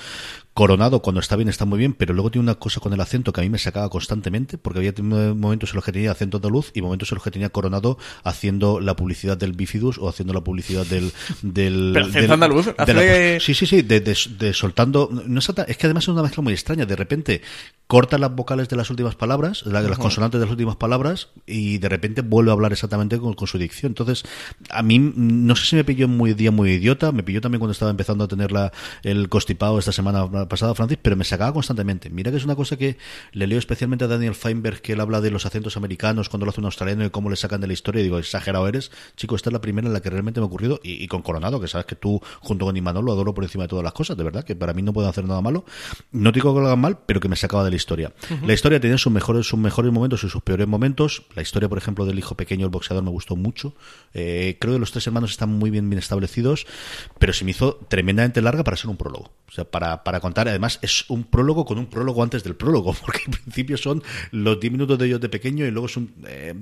Coronado, cuando está bien, está muy bien, pero luego tiene una cosa con el acento que a mí me sacaba constantemente, porque había momentos en los que tenía acento de luz y momentos en los que tenía Coronado haciendo la publicidad del Bifidus o haciendo la publicidad del. del Pero del- andaluz, de hace- la- sí, sí, sí, de, de- de soltando. No es, que además es una mezcla muy extraña. De repente corta las vocales de las últimas palabras, la- las consonantes de las últimas palabras, y de repente vuelve a hablar exactamente con, con su dicción. Entonces, a mí, no sé si me pilló muy día muy idiota, me pilló también cuando estaba empezando a tener la, el constipado esta semana pasada, Francis, pero me sacaba constantemente. Mira que es una cosa que le leo especialmente a Daniel Feinberg, que él habla de los acentos americanos cuando lo hace un australiano y cómo le sacan de la historia. Y digo, exagerado eres. Chico, esta es la primera en la que realmente me ha ocurrido, y, y con Coronado, que sabes que tú, junto con Imanol, lo adoro por encima de todas las cosas, de verdad, que para mí no pueden hacer nada malo. No digo que lo hagan mal, pero que me sacaba de la historia. La historia tiene sus mejores, sus mejores momentos y sus peores momentos. La historia, por ejemplo, del hijo pequeño, el boxeador, me gustó mucho. Eh, creo que los tres hermanos están muy bien, bien establecidos, pero se me hizo tremendamente larga para ser un prólogo. O sea, para, para contar, además, es un prólogo con un prólogo antes del prólogo, porque en principio son los 10 minutos de ellos de pequeño y luego es un. eh,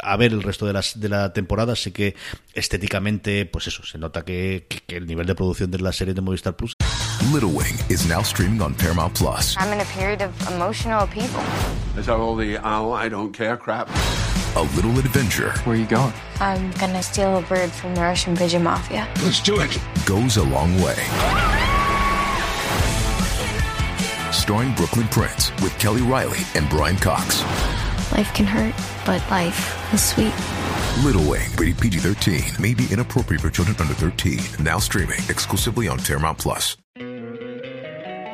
a ver el resto de, las, de la temporada, así que estéticamente, pues eso, se nota que, que- que el nivel de producción de la serie de Movistar Plus Little Wing is now streaming on Paramount Plus. I'm in a period of emotional upheaval. Is that all the oh, I don't care crap? A little adventure Where are you going? I'm gonna steal a bird from the Russian pigeon mafia. Let's do it. goes a long way. Starring Brooklyn Prince with Kelly Riley and Brian Cox. Life can hurt, but life is sweet. Little Wing, rated PG 13, may be inappropriate for children under 13. Now streaming exclusively on Paramount Plus.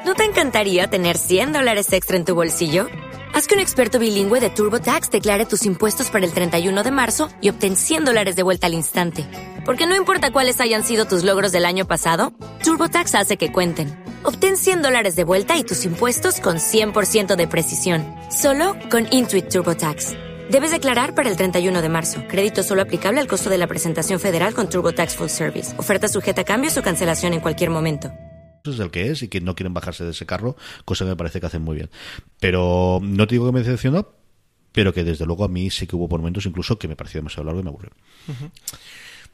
¿No te encantaría tener 100 dólares extra en tu bolsillo? Haz que un experto bilingüe de TurboTax declare tus impuestos para el 31 de marzo y obtén 100 dólares de vuelta al instante. Porque no importa cuáles hayan sido tus logros del año pasado, TurboTax hace que cuenten. Obtén 100 dólares de vuelta y tus impuestos con 100% de precisión. Solo con Intuit TurboTax. Debes declarar para el 31 de marzo. Crédito solo aplicable al costo de la presentación federal con TurboTax Full Service. Oferta sujeta a cambios o cancelación en cualquier momento. es el que es y que no quieren bajarse de ese carro, cosa que me parece que hacen muy bien. Pero no te digo que me decepcionó, pero que desde luego a mí sí que hubo por momentos incluso que me pareció demasiado largo y me aburrió.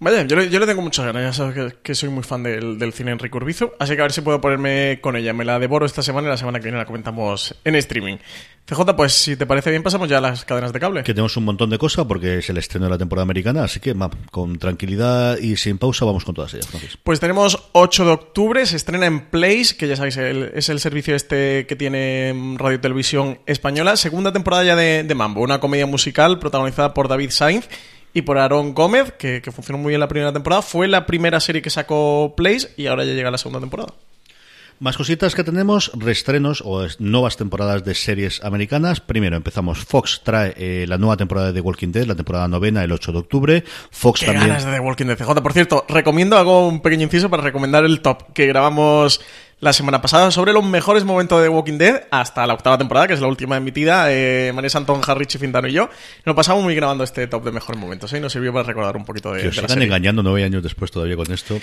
Vaya, yo le, yo le tengo muchas ganas, ya sabes que, que soy muy fan del, del cine Enrique Urbizo, así que a ver si puedo ponerme con ella. Me la devoro esta semana y la semana que viene la comentamos en streaming. CJ, pues si te parece bien pasamos ya a las cadenas de cable. Que tenemos un montón de cosas porque es el estreno de la temporada americana, así que ma, con tranquilidad y sin pausa vamos con todas ellas. Francis. Pues tenemos 8 de octubre, se estrena en Place, que ya sabéis, el- es el servicio este que tiene Radio Televisión Española. Segunda temporada ya de, de Mambo, una comedia musical protagonizada por David Sainz y por Aaron Gómez, que, que funcionó muy bien la primera temporada. Fue la primera serie que sacó Place y ahora ya llega la segunda temporada. Más cositas que tenemos, reestrenos o nuevas temporadas de series americanas. Primero empezamos, Fox trae eh, la nueva temporada de The Walking Dead, la temporada novena, el 8 de octubre. Fox Qué también... ganas de The Walking Dead CJ. Por cierto, recomiendo, hago un pequeño inciso para recomendar el top que grabamos la semana pasada sobre los mejores momentos de Walking Dead hasta la octava temporada, que es la última emitida. Eh, María Santón, Richie Fintano y yo nos pasamos muy grabando este top de mejores momentos ¿eh? y nos sirvió para recordar un poquito de, Que os de la sigan serie. engañando nueve años después todavía con esto.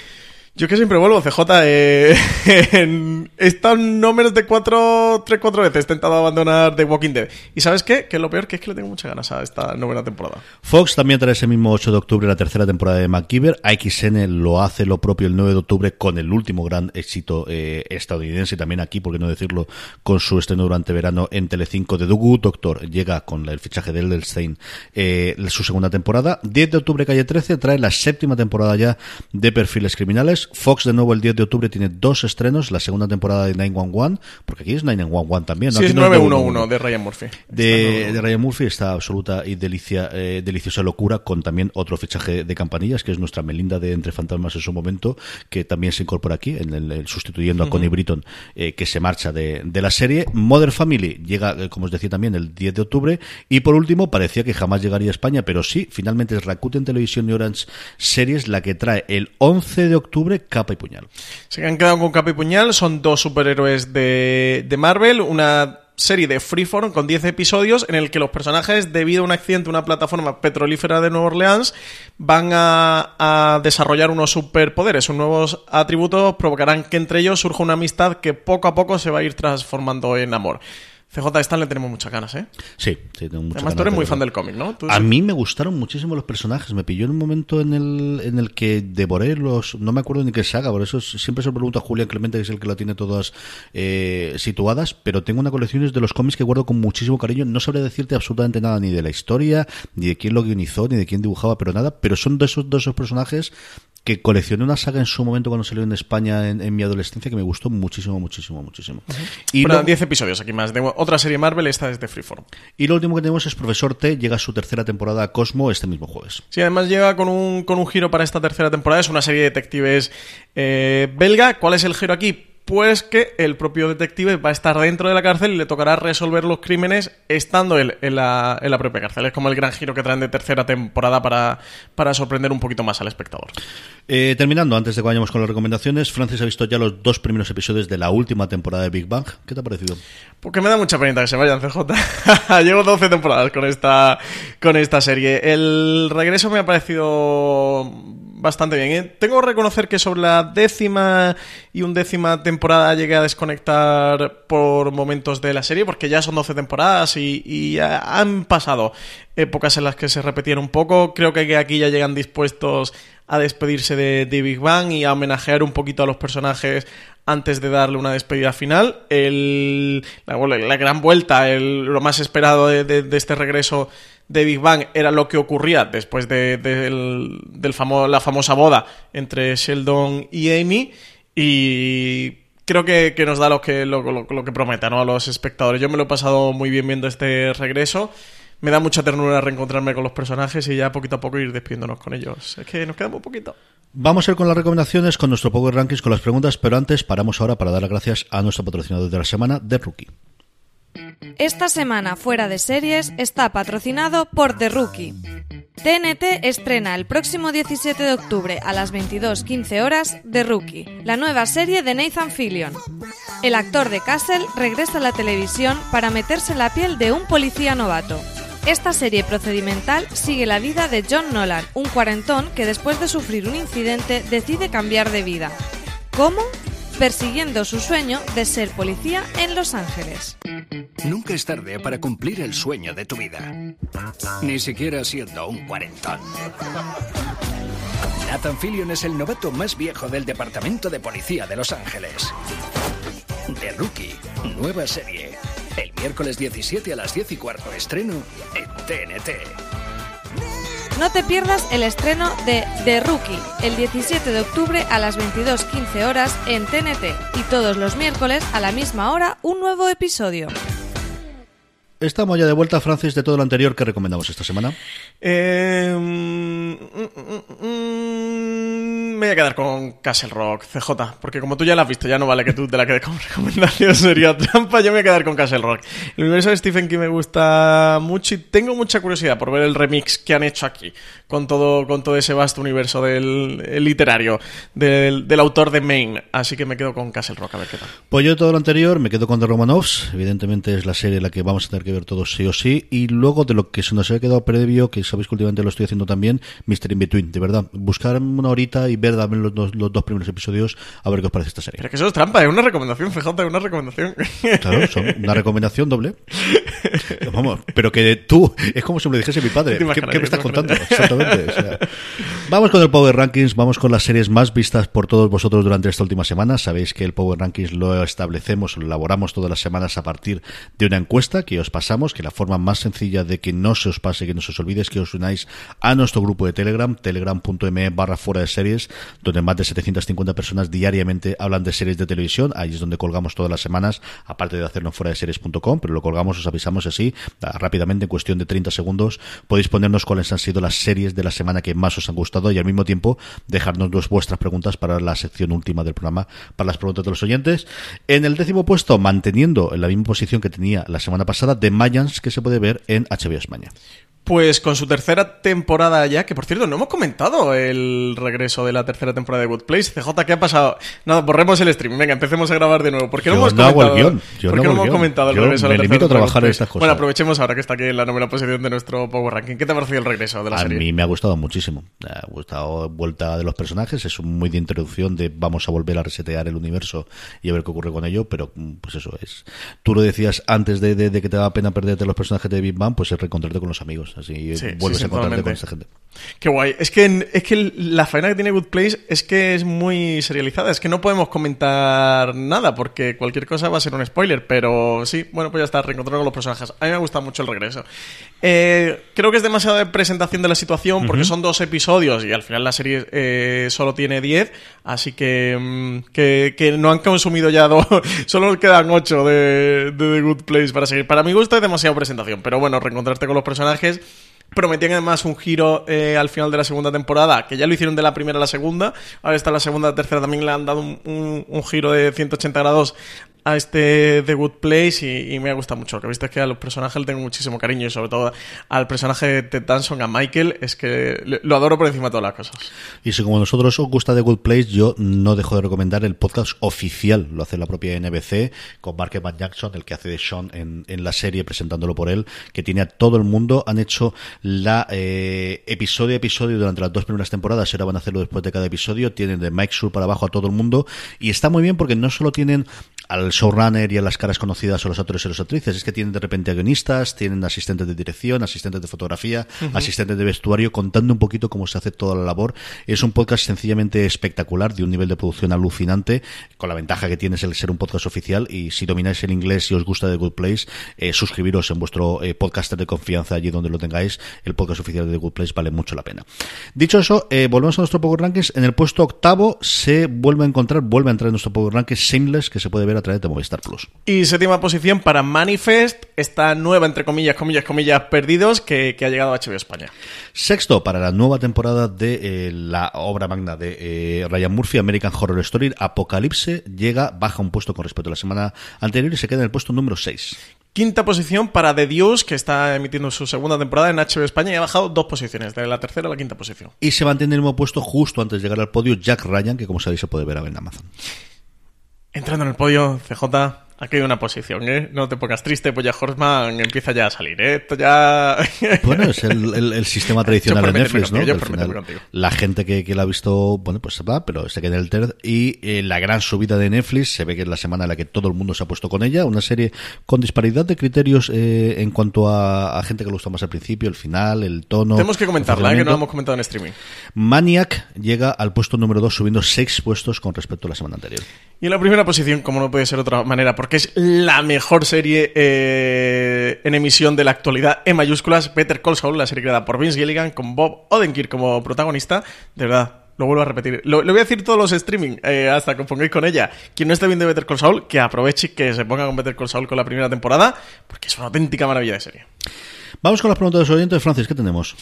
Yo que siempre vuelvo, CJ. Eh, en- estado no menos de cuatro, tres, cuatro veces he intentado abandonar The Walking Dead. ¿Y sabes qué? Que lo peor que es que le tengo muchas ganas a esta novena temporada. Fox también trae ese mismo 8 de octubre la tercera temporada de MacGyver. AXN lo hace lo propio el 9 de octubre con el último gran éxito eh, estadounidense, también aquí, por qué no decirlo, con su estreno durante verano en Telecinco de The Good Doctor. Llega con el fichaje de Elderstein eh, su segunda temporada. 10 de octubre, calle 13, trae la séptima temporada ya de Perfiles Criminales. Fox, de nuevo, el 10 de octubre tiene dos estrenos. La segunda temporada de 911, porque aquí es 911 también. ¿no? Sí, Aquí es no 911 de Ryan Murphy. de, de Ryan Murphy está absoluta y delicia, eh, deliciosa locura con también otro fichaje de campanillas que es nuestra Melinda de Entre Fantasmas en su momento que también se incorpora aquí en el, el- sustituyendo a Connie Britton eh, que se marcha de, de la serie Mother Family llega eh, como os decía también el 10 de octubre y por último parecía que jamás llegaría a España pero sí finalmente es Rakuten Televisión y Orange Series la que trae el 11 de octubre capa y puñal Se han quedado con capa y puñal. Son dos superhéroes de, de Marvel. Una serie de Freeform con 10 episodios en el que los personajes, debido a un accidente en una plataforma petrolífera de Nueva Orleans, van a, a desarrollar unos superpoderes. Sus nuevos atributos provocarán que entre ellos surja una amistad que poco a poco se va a ir transformando en amor. CJ Stan le tenemos muchas ganas, ¿eh? sí, sí tengo muchas Además, tú eres de muy fan del cómic, ¿no? Tú- A mí me gustaron muchísimo los personajes. Me pilló en un momento en el, en el que devoré los. No me acuerdo ni qué saga, por eso siempre se lo pregunto a Julián Clemente, que es el que la tiene todas eh, situadas. Pero tengo una colección de los cómics que guardo con muchísimo cariño. No sabré decirte absolutamente nada ni de la historia, ni de quién lo guionizó, ni de quién dibujaba, pero nada. Pero son de esos dos esos personajes que coleccioné una saga en su momento cuando salió en España en, en mi adolescencia que me gustó muchísimo, muchísimo, muchísimo. Y Pero lo- 10 episodios aquí más. De otra serie Marvel, esta es de Freeform. y lo último que tenemos es Profesor T, llega a su tercera temporada a Cosmo este mismo jueves. Sí, además llega con un, con un giro para esta tercera temporada. Es una serie de detectives eh, belga. ¿Cuál es el giro aquí? Pues que el propio detective va a estar dentro de la cárcel y le tocará resolver los crímenes estando él en la, en la propia cárcel. Es como el gran giro que traen de tercera temporada para, para sorprender un poquito más al espectador. Eh, terminando, antes de que vayamos con las recomendaciones, Francis ha visto ya los dos primeros episodios de la última temporada de Big Bang. ¿Qué te ha parecido? Porque me da mucha penita que se vayan, CJ. Llevo 12 temporadas con esta, con esta serie. El regreso me ha parecido bastante bien. ¿eh? Tengo que reconocer que sobre la décima y undécima temporada llegué a desconectar por momentos de la serie, porque ya son 12 temporadas y, y han pasado épocas en las que se repetían un poco. Creo que aquí ya llegan dispuestos a despedirse de, de Big Bang y a homenajear un poquito a los personajes antes de darle una despedida final. El, la, gran vuelta, el- lo más esperado de este regreso de Big Bang era lo que ocurría después de, del, famo- la famosa boda entre Sheldon y Amy y creo que, que nos da lo que, lo, lo- lo que promete ¿no? a los espectadores. Yo me lo he pasado muy bien viendo este regreso. Me da mucha ternura reencontrarme con los personajes y ya poquito a poco ir despidiéndonos con ellos. Es que nos queda muy poquito. Vamos a ir con las recomendaciones, con nuestro Power Rankings, con las preguntas, pero antes paramos ahora para dar las gracias a nuestro patrocinador de la semana, The Rookie. Esta semana fuera de series está patrocinado por The Rookie. TNT estrena el próximo 17 de octubre a las 22.15 horas The Rookie, la nueva serie de Nathan Fillion. El actor de Castle regresa a la televisión para meterse la piel de un policía novato. Esta serie procedimental sigue la vida de John Nolan, un cuarentón que después de sufrir un incidente decide cambiar de vida. ¿Cómo? Persiguiendo su sueño de ser policía en Los Ángeles. Nunca es tarde para cumplir el sueño de tu vida. Ni siquiera siendo un cuarentón. Nathan Fillion es el novato más viejo del Departamento de Policía de Los Ángeles. The Rookie, nueva serie. El miércoles 17 a las 10 y cuarto estreno en TNT. No te pierdas el estreno de The Rookie el 17 de octubre a las 22.15 horas en TNT y todos los miércoles a la misma hora un nuevo episodio. Estamos ya de vuelta, Francis, de todo lo anterior que recomendamos esta semana. Eh, mm, mm, mm, me voy a quedar con Castle Rock, CJ, porque como tú ya la has visto, ya no vale que tú te la quedes como recomendación, sería trampa, yo me voy a quedar con Castle Rock. El universo de Stephen King me gusta mucho y tengo mucha curiosidad por ver el remix que han hecho aquí, con todo, con todo ese vasto universo del el literario, del, del autor de Maine, así que me quedo con Castle Rock, a ver qué tal. Pues yo de todo lo anterior me quedo con The Romanovs, evidentemente es la serie en la que vamos a tener que ver todos sí o sí, y luego de lo que se nos ha quedado previo, que sabéis que últimamente lo estoy haciendo también, Mr. In Between, de verdad, buscar una horita y ver también los dos, los dos primeros episodios a ver qué os parece esta serie. Pero que eso es trampa, es una recomendación, fíjate, es una recomendación. Claro, son una recomendación doble. Vamos, pero que tú, es como si me lo dijese mi padre. ¿Qué, qué me estás contando? Exactamente. o sea. vamos con el Power Rankings, vamos con las series más vistas por todos vosotros durante esta última semana. Sabéis que el Power Rankings lo establecemos, lo elaboramos todas las semanas a partir de una encuesta que os pasamos, que la forma más sencilla de que no se os pase, que no se os olvide es que os unáis a nuestro grupo de Telegram, telegram.me barra fuera de series, donde más de 750 personas diariamente hablan de series de televisión. Ahí es donde colgamos todas las semanas, aparte de hacerlo en fuera de series.com, pero lo colgamos, os avisamos así, ah, rápidamente, en cuestión de 30 segundos, podéis ponernos cuáles han sido las series de la semana que más os han gustado y al mismo tiempo dejarnos vuestras preguntas para la sección última del programa, para las preguntas de los oyentes. En el décimo puesto, manteniendo en la misma posición que tenía la semana pasada, The Mayans, que se puede ver en HBO España. Pues con su tercera temporada ya, que por cierto, no hemos comentado el regreso de la tercera temporada de Good Place. CJ, ¿qué ha pasado? Nada, borremos el stream. Venga, empecemos a grabar de nuevo. ¿Por qué no Yo hemos no comentado? el guion, yo ¿Por no qué no hemos guion. comentado el Yo regreso de la limito tercera a trabajar en estas cosas. Bueno, aprovechemos ahora que está aquí en la novena posición de nuestro Power Ranking. ¿Qué te ha parecido el regreso de la A serie? mí me ha gustado muchísimo. Me ha gustado vuelta de los personajes. Es un muy de introducción de vamos a volver a resetear el universo y a ver qué ocurre con ello. Pero mm, pues eso es. Tú lo decías antes de, de- de que te pena perderte los personajes de Big Bang, pues es reencontrarte con los amigos. Así Sí, vuelves sí, a encontrarte con esta gente. Qué guay. Es que, es que la faena que tiene Good Place es que es muy serializada. Es que no podemos comentar nada porque cualquier cosa va a ser un spoiler. Pero sí, bueno, pues ya está, reencontrado con los personajes. A mí me gusta mucho el regreso. Eh, creo que es demasiada de presentación de la situación porque son dos episodios y al final la serie eh, solo tiene 10. Así que, mm, que, que no han consumido ya dos. solo quedan 8 de, de The Good Place para seguir. Para mi gusto es demasiada presentación. Pero bueno, reencontrarte con los personajes. Prometían además un giro eh, al final de la segunda temporada, que ya lo hicieron de la primera a la segunda. Ahora está la segunda, la tercera también le han dado un giro de 180 grados a este The Good Place y, me ha gustado mucho. Que viste que a los personajes le tengo muchísimo cariño y sobre todo al personaje de Ted Danson, a Michael, es que lo adoro por encima de todas las cosas. Y si como a nosotros os gusta The Good Place, yo no dejo de recomendar el podcast oficial, lo hace la propia NBC, con Mark Evan Jackson, el que hace de Sean en, en la serie, presentándolo por él, que tiene a todo el mundo. Han hecho la eh, episodio a episodio durante las dos primeras temporadas, ahora van a hacerlo después de cada episodio. Tienen de Mike Sur para abajo a todo el mundo, y está muy bien porque no solo tienen al showrunner y a las caras conocidas o los actores y las actrices, es que tienen de repente guionistas, tienen asistentes de dirección, asistentes de fotografía, asistentes de vestuario, contando un poquito cómo se hace toda la labor. Es un podcast sencillamente espectacular, de un nivel de producción alucinante, con la ventaja que tiene es el ser un podcast oficial, y si domináis el inglés y os gusta The Good Place, eh, suscribiros en vuestro eh, podcaster de confianza allí donde lo tengáis, el podcast oficial de The Good Place vale mucho la pena. Dicho eso, eh, volvemos a nuestro Power Rankings. En el puesto octavo se vuelve a encontrar, vuelve a entrar en nuestro Power Rankings Shameless, que se puede ver a través de Movistar Plus. Y séptima posición para Manifest, esta nueva, entre comillas, comillas, comillas, perdidos, que, que ha llegado a HBO España. Sexto, para la nueva temporada de eh, la obra magna de eh, Ryan Murphy, American Horror Story, Apocalipse, llega, baja un puesto con respecto a la semana anterior y se queda en el puesto número 6. Quinta posición para The Deuce, que está emitiendo su segunda temporada en HBO España y ha bajado dos posiciones, de la tercera a la quinta posición. Y se mantiene en el mismo puesto justo antes de llegar al podio Jack Ryan, que como sabéis se puede ver ahora en Amazon. Entrando en el podio, CJ, aquí hay una posición, ¿eh? No te pongas triste, pues ya Horseman empieza ya a salir, ¿eh? Esto ya... Bueno, es el, el- el sistema tradicional de Netflix, ¿no? yo final, contigo. la gente que, que la ha visto, bueno, pues va, pero se queda en el third. Y eh, la gran subida de Netflix, se ve que es la semana en la que todo el mundo se ha puesto con ella. Una serie con disparidad de criterios eh, en cuanto a, a gente que le gusta más al principio, el final, el tono. Tenemos que comentarla, ¿eh? que no la hemos comentado en streaming. Maniac llega al puesto número 2, subiendo 6 puestos con respecto a la semana anterior. Y en la primera posición, como no puede ser de otra manera, porque es la mejor serie eh, en emisión de la actualidad en mayúsculas, Better Call Saul, la serie creada por Vince Gilligan con Bob Odenkirk como protagonista. De verdad, lo vuelvo a repetir. Lo, voy a decir todos los streaming eh, hasta que pongáis con ella. Quien no esté viendo Better Call Saul, que aproveche y que se ponga con Better Call Saul con la primera temporada, porque es una auténtica maravilla de serie. Vamos con las preguntas de los oyentes. Francis, ¿qué tenemos?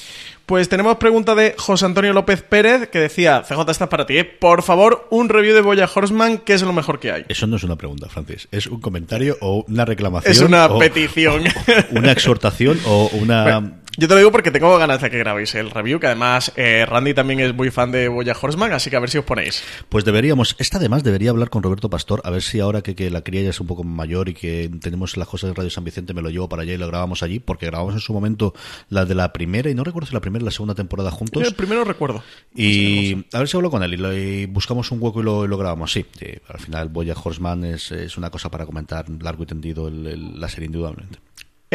Pues tenemos pregunta de José Antonio López Pérez que decía, CJ, esta es para ti, ¿eh? por favor, un review de Boya Horseman, que es lo mejor que hay. Eso no es una pregunta, Francis. Es un comentario o una reclamación. Es una o- petición. o una exhortación o una... Bueno, yo te lo digo porque tengo ganas de que grabéis el review, que además eh, Randy también es muy fan de Boya Horseman, así que a ver si os ponéis. Pues deberíamos, esta además debería hablar con Roberto Pastor, a ver si ahora que, que la cría ya es un poco mayor y que tenemos las cosas de Radio San Vicente, me lo llevo para allá y lo grabamos allí, porque grabamos en su momento la de la primera, y no recuerdo si la primera y la segunda temporada juntos. El primero recuerdo. Y a ver si hablo con él y, lo- y buscamos un hueco y lo, y lo grabamos. Sí, sí, al final Boya Horseman es, es una cosa para comentar largo y tendido el- el- la serie, indudablemente.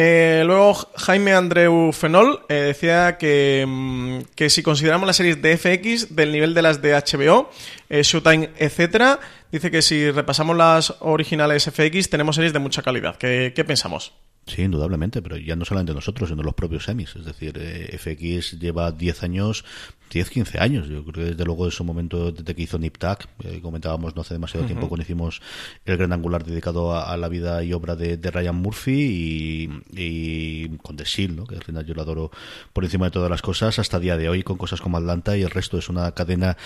Eh, luego Jaime Andreu Fenol eh, decía que, mm, que si consideramos las series de FX del nivel de las de HBO, eh, Showtime, etcétera, dice que si repasamos las originales FX tenemos series de mucha calidad. ¿Qué, qué pensamos? Sí, indudablemente, pero ya no solamente nosotros, sino los propios semis. Es decir, eh, FX lleva 10 años, 10, 15 años. Yo creo que desde luego de su momento, desde que hizo NipTac, eh, comentábamos no hace demasiado tiempo cuando hicimos el gran angular dedicado a, a la vida y obra de, de Ryan Murphy y, y con The Shield, ¿no? que al final yo lo adoro por encima de todas las cosas, hasta el día de hoy con cosas como Atlanta y el resto es una cadena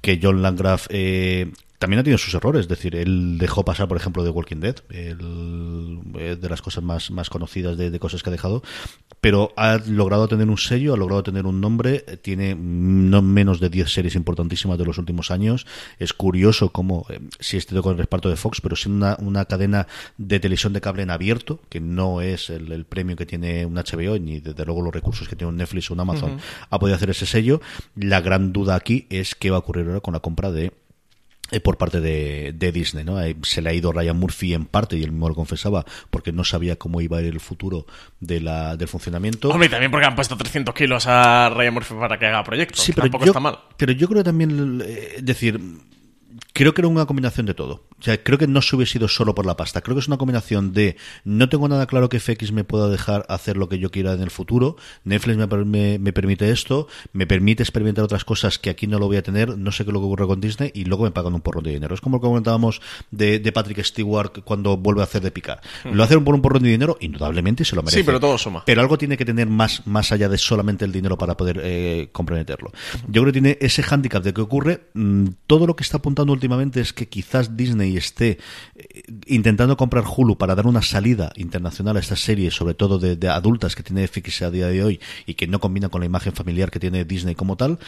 que John Landgraf eh, también ha tenido sus errores, es decir, él dejó pasar, por ejemplo, The Walking Dead, el- eh, de las cosas más, más conocidas de, de cosas que ha dejado, pero ha logrado tener un sello, ha logrado tener un nombre, tiene no menos de 10 series importantísimas de los últimos años. Es curioso cómo, eh, si este con el respaldo de Fox, pero siendo una, una cadena de televisión de cable en abierto, que no es el, el premio que tiene un HBO, ni desde luego los recursos que tiene un Netflix o un Amazon, ha podido hacer ese sello. La gran duda aquí es qué va a ocurrir ahora con la compra de por parte de, de Disney, ¿no? Eh, Se le ha ido Ryan Murphy en parte, y él mismo lo confesaba, porque no sabía cómo iba a ir el futuro de la, del funcionamiento. Hombre, y también porque han puesto 300 kilos a Ryan Murphy para que haga proyectos. Sí, que pero tampoco yo, está mal. pero yo creo también, eh, decir, creo que era una combinación de todo. O sea, creo que no se hubiese sido solo por la pasta. Creo que es una combinación de no tengo nada claro que FX me pueda dejar hacer lo que yo quiera en el futuro. Netflix me, per- me- me permite esto, me permite experimentar otras cosas que aquí no lo voy a tener. No sé qué es lo que ocurre con Disney y luego me pagan un porrón de dinero. Es como lo que comentábamos de, de Patrick Stewart cuando vuelve a hacer de picar. Hmm. Lo hacen por un porrón de dinero, indudablemente y se lo merece. Sí, pero todo suma. Pero algo tiene que tener más, más allá de solamente el dinero para poder eh, comprometerlo. Yo creo que tiene ese hándicap de que ocurre. mm, todo lo que está apuntando últimamente es que quizás Disney esté eh, intentando comprar Hulu para dar una salida internacional a estas series, sobre todo de, de adultas que tiene FX a día de hoy y que no combina con la imagen familiar que tiene Disney como tal.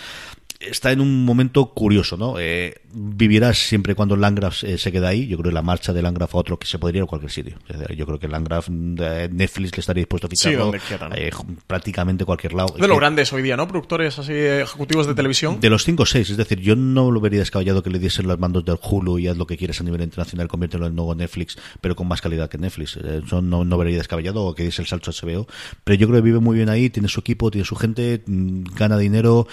Está en un momento curioso, ¿no? Eh, vivirá siempre cuando Landgraf eh, se queda ahí. Yo creo que la marcha de Landgraf a otro que se podría ir a cualquier sitio. Yo creo que Landgraf, eh, Netflix le estaría dispuesto a Sí, ficharlo quieran. eh, prácticamente cualquier lado. De los grandes hoy día, ¿no? Productores así ejecutivos de televisión. de los 5 o 6, es decir, yo no lo vería descabellado que le diesen los mandos del Hulu y haz lo que quieras a nivel internacional, conviértelo en nuevo Netflix, pero con más calidad que Netflix. Eso no, no vería descabellado o que diese el salto a HBO. Pero yo creo que vive muy bien ahí, tiene su equipo, tiene su gente, mm, gana dinero,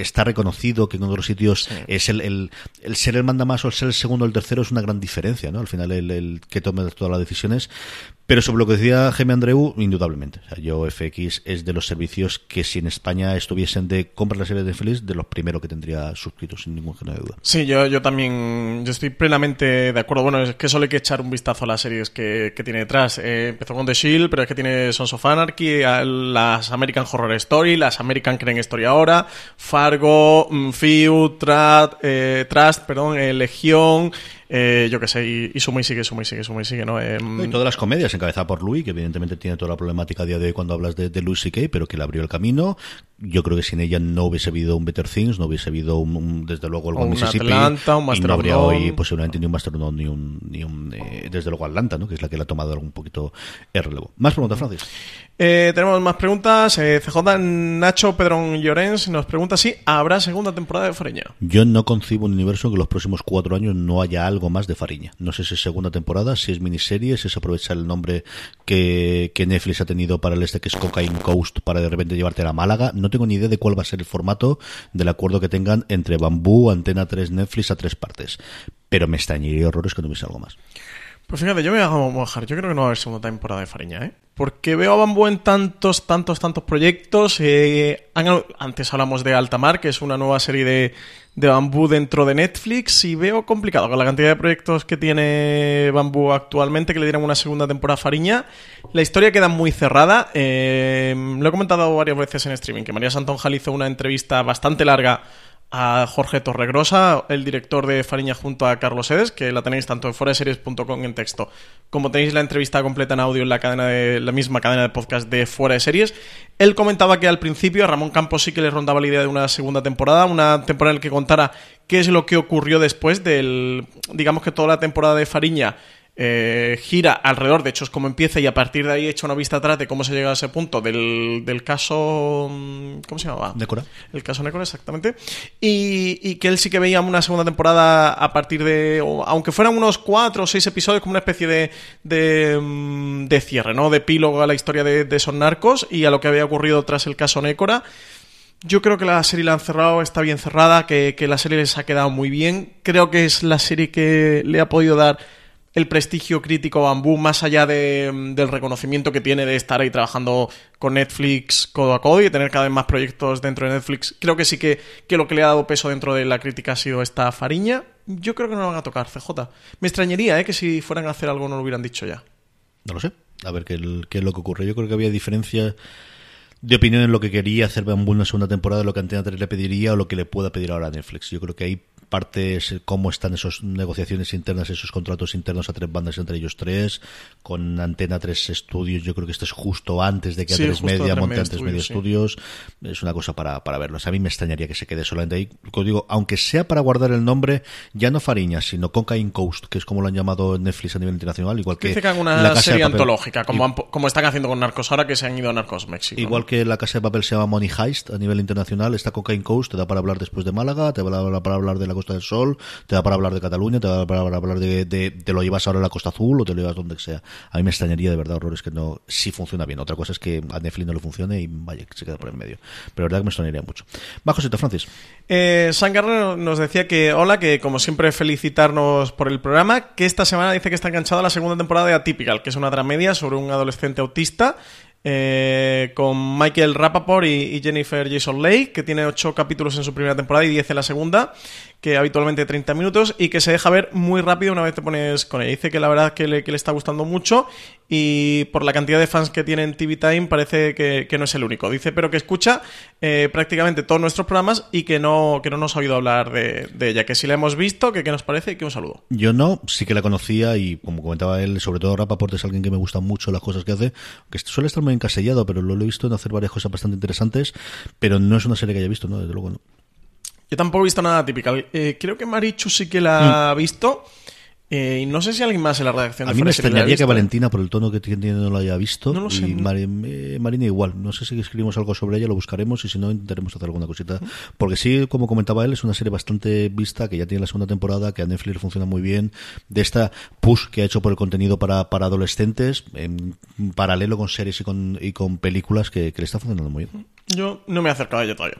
está reconocido que en otros sitios es el, el, el ser el manda más o el ser el segundo o el tercero es una gran diferencia, ¿no? Al final el, el que tome todas las decisiones. Pero sobre lo que decía Jaime Andreu, indudablemente. O sea, yo FX es de los servicios que si en España estuviesen de comprar la serie de Netflix, de los primeros que tendría suscritos, sin ningún género de duda. Sí, yo, yo también yo estoy plenamente de acuerdo. Bueno, es que solo hay que echar un vistazo a las series que, que tiene detrás. Eh, empezó con The Shield, pero es que tiene Sons of Anarchy, a- las American Horror Story, las American Crane Story ahora, Fargo, mm, Feud, Trust, eh, Trust perdón, eh, Legión, eh, yo qué sé, y, y suma y sigue, suma y sigue, suma y sigue, ¿no? Eh, Y todas las comedias encabezadas por Louis, que evidentemente tiene toda la problemática a día de hoy cuando hablas de, de Louis C.K., pero que le abrió el camino. Yo creo que sin ella no hubiese habido un Better Things, no hubiese habido un, un- desde luego algo un Mississippi. Atlanta, un y Master no of habría hoy posiblemente ni un Master None, ni un, ni un eh, desde luego Atlanta, ¿no? que es la que le ha tomado algún poquito el relevo. Más preguntas, Francis. Eh, tenemos más preguntas. Eh, CJ Nacho Pedrón Llorens nos pregunta si habrá segunda temporada de Foreña. Yo no concibo un universo en que los próximos cuatro años no haya algo más de Fariña. No sé si es segunda temporada, si es miniserie, si es aprovechar el nombre que, que Netflix ha tenido para el este que es Cocaine Coast para de repente llevarte a Málaga. No tengo ni idea de cuál va a ser el formato del acuerdo que tengan entre Bambú, Antena 3, Netflix a tres partes. Pero me extrañaría horrores que no hubiese algo más. Pues fíjate, yo me voy a mojar. Yo creo que no va a haber segunda temporada de Fariña, ¿eh? Porque veo a Bambú en tantos, tantos, tantos proyectos. Eh, antes hablamos de Altamar, que es una nueva serie de, de Bambú dentro de Netflix. Y veo complicado con la cantidad de proyectos que tiene Bambú actualmente que le dieran una segunda temporada a Fariña. La historia queda muy cerrada. Eh, lo he comentado varias veces en streaming, que María Santonjal hizo una entrevista bastante larga a Jorge Torregrosa, el director de Fariña junto a Carlos Edes, que la tenéis tanto en foraseries.com en texto, como tenéis la entrevista completa en audio en la cadena de la misma cadena de podcast de Fuera de Series. Él comentaba que al principio a Ramón Campos sí que le rondaba la idea de una segunda temporada, una temporada en la que contara qué es lo que ocurrió después del digamos que toda la temporada de Fariña eh, gira alrededor de hechos cómo empieza y a partir de ahí echa una vista atrás de cómo se llega a ese punto del, del caso mm, ¿cómo se llamaba? Nécora. El caso Nécora, exactamente. Y, y que él sí que veía una segunda temporada a partir de. o aunque fueran unos cuatro o seis episodios, como una especie de. de, mm, de cierre, ¿no? De epílogo a la historia de, de esos narcos y a lo que había ocurrido tras el caso Nécora. Yo creo que la serie la han cerrado, está bien cerrada, que, que la serie les ha quedado muy bien. Creo que es la serie que le ha podido dar el prestigio crítico Bambú, más allá de, del reconocimiento que tiene de estar ahí trabajando con Netflix codo a codo y tener cada vez más proyectos dentro de Netflix. Creo que sí que, que lo que le ha dado peso dentro de la crítica ha sido esta fariña. Yo creo que no lo van a tocar, CJ. Me extrañaría ¿eh? que si fueran a hacer algo no lo hubieran dicho ya. No lo sé. A ver qué, qué es lo que ocurre. Yo creo que había diferencia de opinión en lo que quería hacer Bambú en la segunda temporada, lo que Antena 3 le pediría o lo que le pueda pedir ahora a Netflix. Yo creo que hay partes cómo están esas negociaciones internas, esos contratos internos a tres bandas entre ellos tres, con Antena 3 Estudios, yo creo que esto es justo antes de que Sí, A3 justo Media A3 monte antes Media Studios, Estudios, es una cosa para, para verlos. A mí me extrañaría que se quede solamente ahí. Como digo, aunque sea para guardar el nombre, ya no Fariña, sino Cocaine Coast, que es como lo han llamado Netflix a nivel internacional, igual que Dice que hagan La una Casa serie antológica, como, han- como están haciendo con Narcos ahora que se han ido a Narcos México. ¿no? Igual que la casa de papel se llama Money Heist a nivel internacional, está Cocaine Coast, te da para hablar después de Málaga, te da para hablar de la Del Sol, te da para hablar de Cataluña, te da para hablar de, te lo llevas ahora a la Costa Azul o te lo llevas donde sea. A mí me extrañaría de verdad horrores que no, si funciona bien. Otra cosa es que a Netflix no le funcione y vaya, que se queda por en medio. Pero la verdad que me extrañaría mucho. Va, Joseta Francis. Eh, San nos decía que, hola, que como siempre felicitarnos por el programa, que esta semana dice que está enganchado a la segunda temporada de Atypical, que es una dramedia sobre un adolescente autista, eh, con Michael Rappaport y, y Jennifer Jason Leigh, que tiene ocho capítulos en su primera temporada y 10 en la segunda, que habitualmente 30 minutos, y que se deja ver muy rápido una vez te pones con ella. Dice que la verdad que le, que le está gustando mucho, y por la cantidad de fans que tiene en TV Time parece que, que no es el único. Dice, pero que escucha eh, prácticamente todos nuestros programas y que no, que no nos ha oído hablar de, ella, que si la hemos visto, que qué nos parece y que un saludo. Yo no, sí que la conocía y como comentaba él, sobre todo Rapaport es alguien que me gusta mucho las cosas que hace, que suele estar muy encasellado, pero lo he visto en hacer varias cosas bastante interesantes, pero no es una serie que haya visto, ¿no? Desde luego no. Yo tampoco he visto nada típical. Eh, creo que Marichu sí que la ha visto. eh, y no sé si alguien más en la redacción A de mí me extrañaría que. Valentina, por el tono que tiene, no lo haya visto. No lo sé. Y Mari- eh, Marina igual. No sé si escribimos algo sobre ella, lo buscaremos y si no, intentaremos hacer alguna cosita. Porque sí, como comentaba él, es una serie bastante vista, que ya tiene la segunda temporada, que a Netflix funciona muy bien. De esta push que ha hecho por el contenido para, para adolescentes, en paralelo con series y con, y con películas, que, que le está funcionando muy bien. Yo no me he acercado a ella todavía.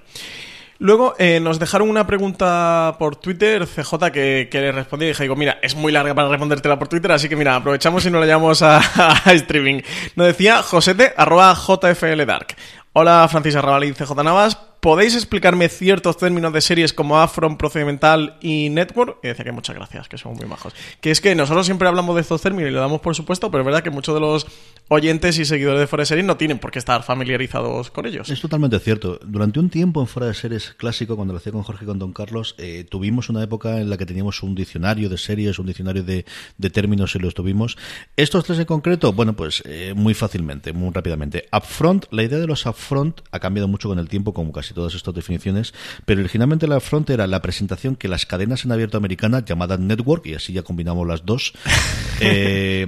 Luego eh, nos dejaron una pregunta por Twitter, CJ, que, que le respondí y dije, digo, mira, es muy larga para respondértela por Twitter, así que mira, aprovechamos y nos la llamamos a, streaming. Nos decía josete, arroba jfldark. Hola, Francis Arrabal y CJ Navas. ¿Podéis explicarme ciertos términos de series como Afron, Procedimental y Network? Y decía que muchas gracias, que son muy majos. Que es que nosotros siempre hablamos de estos términos y lo damos por supuesto, pero es verdad que muchos de los oyentes y seguidores de Fuera de Series no tienen por qué estar familiarizados con ellos. Es totalmente cierto. Durante un tiempo en Fuera de Series clásico, cuando lo hacía con Jorge y con Don Carlos, eh, tuvimos una época en la que teníamos un diccionario de series, un diccionario de, términos y los tuvimos. Estos tres en concreto, bueno, pues eh, muy fácilmente, muy rápidamente. Upfront, la idea de los upfront ha cambiado mucho con el tiempo, como casi todas estas definiciones, pero originalmente la upfront era la presentación que las cadenas en abierto americana, llamadas network, y así ya combinamos las dos, eh,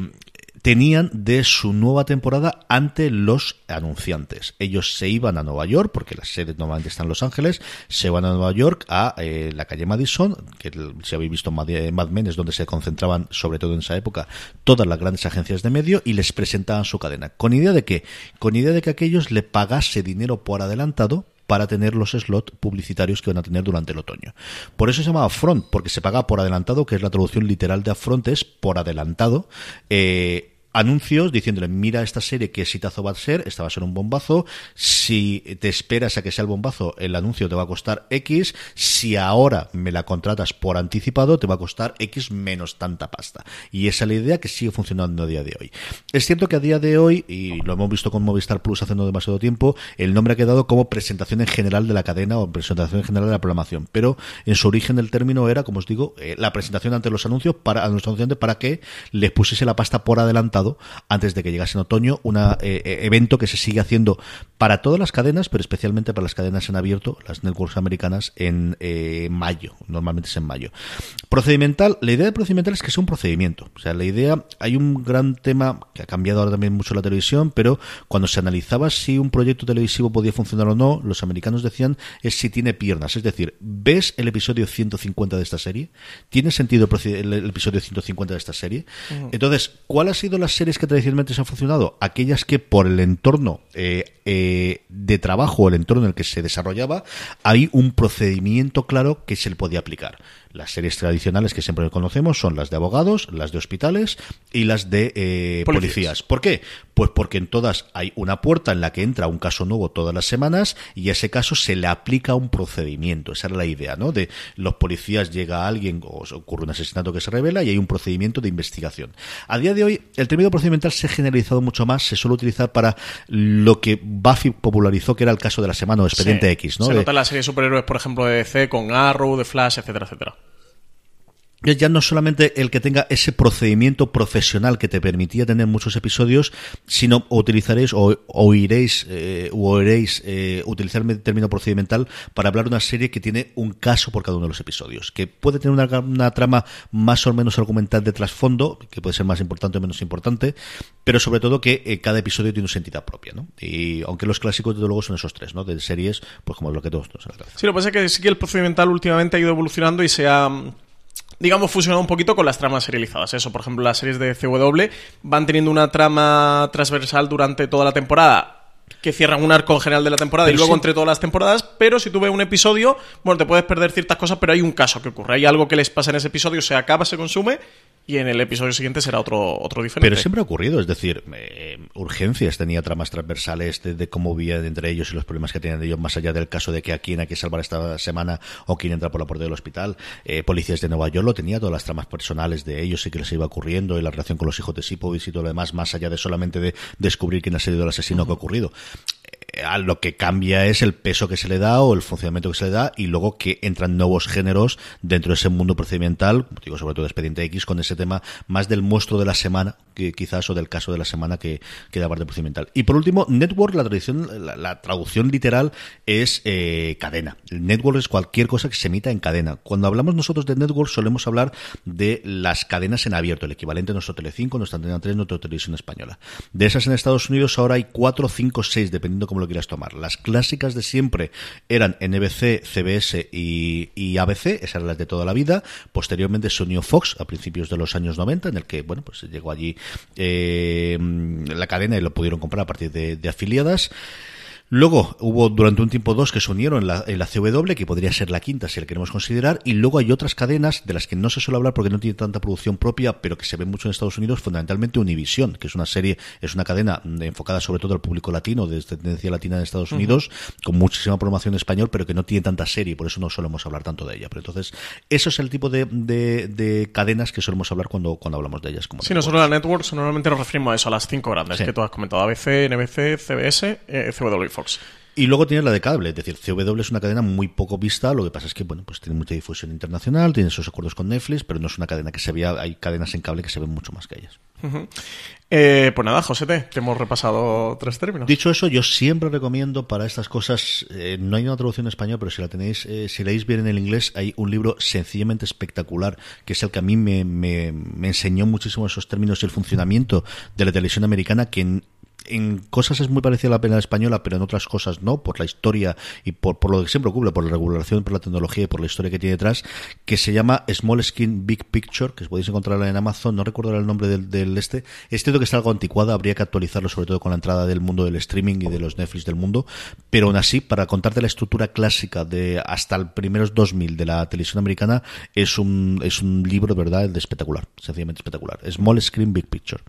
tenían de su nueva temporada ante los anunciantes. Ellos se iban a Nueva York, porque la sede normalmente está en Los Ángeles, se van a Nueva York a eh, la calle Madison, que si habéis visto Mad Mad Men es donde se concentraban, sobre todo en esa época, todas las grandes agencias de medio y les presentaban su cadena. ¿Con idea de qué? Con idea de que aquellos le pagase dinero por adelantado para tener los slots publicitarios que van a tener durante el otoño. Por eso se llama Front, porque se paga por adelantado, que es la traducción literal de Upfront, es por adelantado. Eh, anuncios diciéndole, mira esta serie qué exitazo va a ser, esta va a ser un bombazo, si te esperas a que sea el bombazo, el anuncio te va a costar X, si ahora me la contratas por anticipado, te va a costar X menos tanta pasta. Y esa es la idea que sigue funcionando a día de hoy. Es cierto que a día de hoy, y lo hemos visto con Movistar Plus hace no demasiado tiempo, el nombre ha quedado como presentación en general de la cadena o presentación en general de la programación, pero en su origen el término era, como os digo, eh, la presentación ante los anuncios para, a los para que les pusiese la pasta por adelantado antes de que llegase en otoño, un eh, eh, evento que se sigue haciendo para todas las cadenas, pero especialmente para las cadenas en abierto, las networks americanas, en eh, mayo, normalmente es en mayo. Procedimental, la idea de procedimental es que sea un procedimiento, o sea, la idea, hay un gran tema que ha cambiado ahora también mucho la televisión, pero cuando se analizaba si un proyecto televisivo podía funcionar o no, los americanos decían es si tiene piernas, es decir, ves el episodio 150 de esta serie, tiene sentido el episodio 150 de esta serie, entonces, ¿cuál ha sido la series que tradicionalmente se han funcionado? Aquellas que por el entorno eh, eh, de trabajo, el entorno en el que se desarrollaba, hay un procedimiento claro que se le podía aplicar. Las series tradicionales que siempre conocemos son las de abogados, las de hospitales y las de eh, policías. ¿Por qué? Pues porque en todas hay una puerta en la que entra un caso nuevo todas las semanas y a ese caso se le aplica un procedimiento. Esa era la idea, ¿no? De los policías llega alguien o ocurre un asesinato que se revela y hay un procedimiento de investigación. A día de hoy, el término procedimental se ha generalizado mucho más, se suele utilizar para lo que Buffy popularizó, que era el caso de la semana o Expediente X, ¿no? Se De- nota en la serie de superhéroes, por ejemplo, de DC con Arrow, de Flash, etcétera, etcétera. Ya no solamente el que tenga ese procedimiento profesional que te permitía tener muchos episodios, sino utilizaréis o oiréis eh, o oiréis eh, utilizar el término procedimental para hablar de una serie que tiene un caso por cada uno de los episodios, que puede tener una, una trama más o menos argumental de trasfondo, que puede ser más importante o menos importante, pero sobre todo que eh, cada episodio tiene una entidad propia, ¿no? Y aunque los clásicos desde luego son esos tres, ¿no? De series, pues como lo que todos nos. Sí, lo que pasa es que sí que el procedimental últimamente ha ido evolucionando y se ha, digamos, fusionado un poquito con las tramas serializadas. Eso, por ejemplo, las series de CW van teniendo una trama transversal durante toda la temporada que cierran un arco en general de la temporada Pero y luego sí. entre todas las temporadas, pero si tú ves un episodio, bueno, te puedes perder ciertas cosas, pero hay un caso que ocurre, hay algo que les pasa en ese episodio, se acaba, se consume y en el episodio siguiente será otro, otro diferente. Pero siempre ha ocurrido, es decir, eh, Urgencias tenía tramas transversales de, de cómo vivían entre ellos y los problemas que tenían ellos, más allá del caso de que a quién hay que salvar esta semana o quién entra por la puerta del hospital. Eh, Policías de Nueva York lo tenía, todas las tramas personales de ellos y que les iba ocurriendo y la relación con los hijos de Sipovich y todo lo demás, más allá de solamente de descubrir quién ha sido el asesino que ha ocurrido a lo que cambia es el peso que se le da o el funcionamiento que se le da y luego que entran nuevos géneros dentro de ese mundo procedimental, digo, sobre todo Expediente X, con ese tema más del monstruo de la semana, que quizás, o del caso de la semana que, que da parte procedimental. Y por último, Network, la, tradición, la, la traducción literal es eh, cadena. El Network es cualquier cosa que se emita en cadena. Cuando hablamos nosotros de Network solemos hablar de las cadenas en abierto, el equivalente a nuestro Telecinco, nuestra Antena 3, nuestra televisión española. De esas en Estados Unidos ahora hay 4, 5, 6, dependiendo cómo quieras tomar. Las clásicas de siempre eran NBC, CBS y, ABC, esas eran las de toda la vida. Posteriormente se unió Fox a principios de los años 90, en el que, bueno, pues llegó allí eh, la cadena y lo pudieron comprar a partir de afiliadas. Luego hubo durante un tiempo dos que se unieron en la, en la CW, que podría ser la quinta si la queremos considerar, y luego hay otras cadenas de las que no se suele hablar porque no tiene tanta producción propia, pero que se ve mucho en Estados Unidos, fundamentalmente Univision, que es una serie, es una cadena enfocada sobre todo al público latino, de tendencia latina en Estados. Unidos, con muchísima programación en español, pero que no tiene tanta serie, por eso no solemos hablar tanto de ella. Pero entonces, eso es el tipo de, de- de cadenas que solemos hablar cuando, cuando hablamos de ellas. Como Sí, nosotros en la Networks normalmente nos referimos a eso, a las cinco grandes Sí. que tú has comentado: ABC, NBC, CBS, eh, CW y luego tienes la de cable, es decir, CW es una cadena muy poco vista, lo que pasa es que, bueno, pues tiene mucha difusión internacional, tiene sus acuerdos con Netflix, pero no es una cadena que se vea, hay cadenas en cable que se ven mucho más que ellas. Eh, pues nada, José te hemos repasado tres términos. Dicho eso, yo siempre recomiendo para estas cosas, eh, no hay una traducción en español, pero si la tenéis, eh, si leéis bien en el inglés, hay un libro sencillamente espectacular, que es el que a mí me, me- me enseñó muchísimo esos términos y el funcionamiento de la televisión americana, que en, en cosas es muy parecida a la pena española, pero en otras cosas no, por la historia y por, por lo que siempre ocurre, por la regulación, por la tecnología y por la historia que tiene detrás, que se llama Small Skin Big Picture, que podéis encontrarla en Amazon, no recuerdo el nombre del, del este. Es cierto que está algo anticuada, habría que actualizarlo sobre todo con la entrada del mundo del streaming y de los Netflix del mundo, pero aún así, para contarte la estructura clásica de hasta el primeros 2000 de la televisión americana, es un, es un libro, verdad, de espectacular, sencillamente espectacular. Small Screen Big Picture.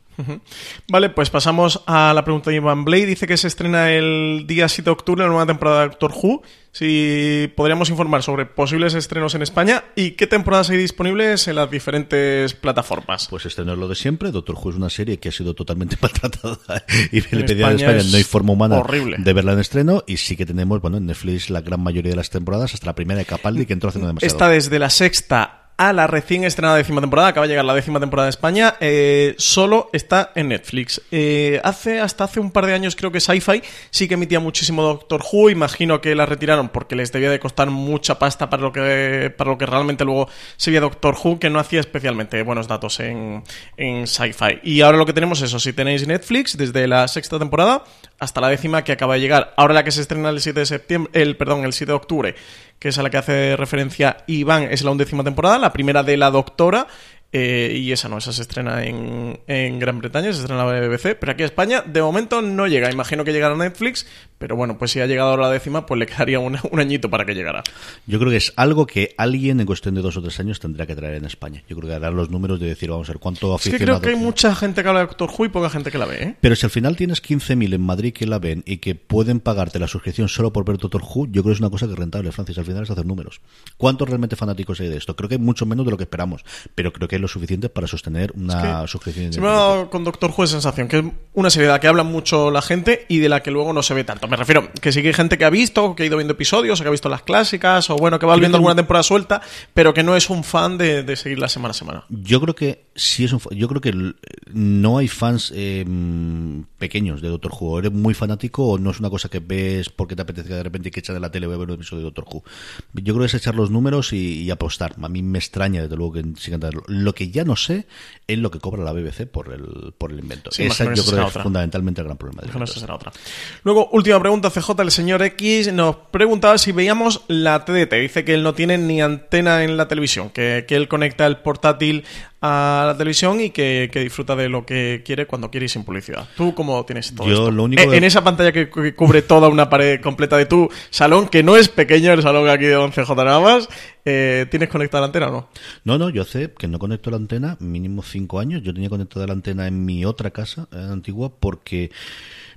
Vale, pues pasamos a la pregunta de Ivan Blade. Dice que se estrena el día 7 de octubre la nueva temporada de Doctor Who. Si podríamos informar sobre posibles estrenos en España y qué temporadas hay disponibles en las diferentes plataformas. Pues estrenar lo de siempre. Doctor Who es una serie que ha sido totalmente maltratada y En le España España es no hay forma humana horrible. de verla en estreno y sí que tenemos, bueno, en Netflix la gran mayoría de las temporadas, hasta la primera de Capaldi, que entró hace no demasiado. Está desde la sexta a la recién estrenada décima temporada. Acaba de llegar la décima temporada de España. eh, solo está en Netflix. Eh, hace hasta hace un par de años creo que Sci-Fi sí que emitía muchísimo Doctor Who. Imagino que la retiraron porque les debía de costar mucha pasta para lo que para lo que realmente luego se veía Doctor Who, que no hacía especialmente buenos datos en, en Sci-Fi. Y ahora lo que tenemos es eso. Si tenéis Netflix desde la sexta temporada hasta la décima que acaba de llegar. Ahora la que se estrena el 7 de septiembre, el perdón, el 7 de octubre, que es a la que hace referencia Iván, es la undécima temporada, la primera de la Doctora. Eh, y esa no, esa se estrena en, en Gran Bretaña, se estrena en la BBC, pero aquí a España de momento no llega. Imagino que llegará a Netflix, pero bueno, pues si ha llegado ahora la décima, pues le quedaría un, un añito para que llegara. Yo creo que es algo que alguien en cuestión de dos o tres años tendrá que traer en España. Yo creo que darán los números de decir, vamos a ver cuánto Es que aficionado. creo que hay mucha gente que habla de Doctor Who y poca gente que la ve, ¿eh? Pero si al final tienes 15.000 en Madrid que la ven y que pueden pagarte la suscripción solo por ver Doctor Who, yo creo que es una cosa que es rentable, Francis. Al final es hacer números. ¿Cuántos realmente fanáticos hay de esto? Creo que hay mucho menos de lo que esperamos, pero creo que es lo suficiente para sostener una Es que suscripción. Se me ha dado con Doctor Who sensación que es una serie de la que habla mucho la gente y de la que luego no se ve tanto. Me refiero que sí que hay gente que ha visto, que ha ido viendo episodios, o que ha visto las clásicas, o bueno, que va viendo alguna temporada suelta, pero que no es un fan de, de seguirla semana a semana. Yo creo que sí es un, yo creo que no hay fans eh, mm, pequeños de Doctor Who. Eres muy fanático o no es una cosa que ves porque te apetece de repente que echas de la tele voy a ver un episodio de Doctor Who. Yo creo que es echar los números y, y apostar. A mí me extraña desde luego que sigan traerlo. Lo que ya no sé es lo que cobra la BBC por el por el invento. Sí, Esa yo creo que es otra. fundamentalmente el gran problema. del invento. esa será otra. Luego, última pregunta, CJ, el señor X nos preguntaba si veíamos la TDT. Dice que él no tiene ni antena en la televisión, que, que él conecta el portátil a la televisión y que, que disfruta de lo que quiere cuando quiere y sin publicidad. ¿Tú cómo tienes todo Yo esto? lo único Eh, En esa pantalla que, que cubre toda una pared completa de tu salón, que no es pequeño el salón aquí de 11J nada más, eh, ¿tienes conectada la antena o no? No, no, yo hace que no conecto la antena mínimo cinco años. Yo tenía conectada la antena en mi otra casa eh, antigua porque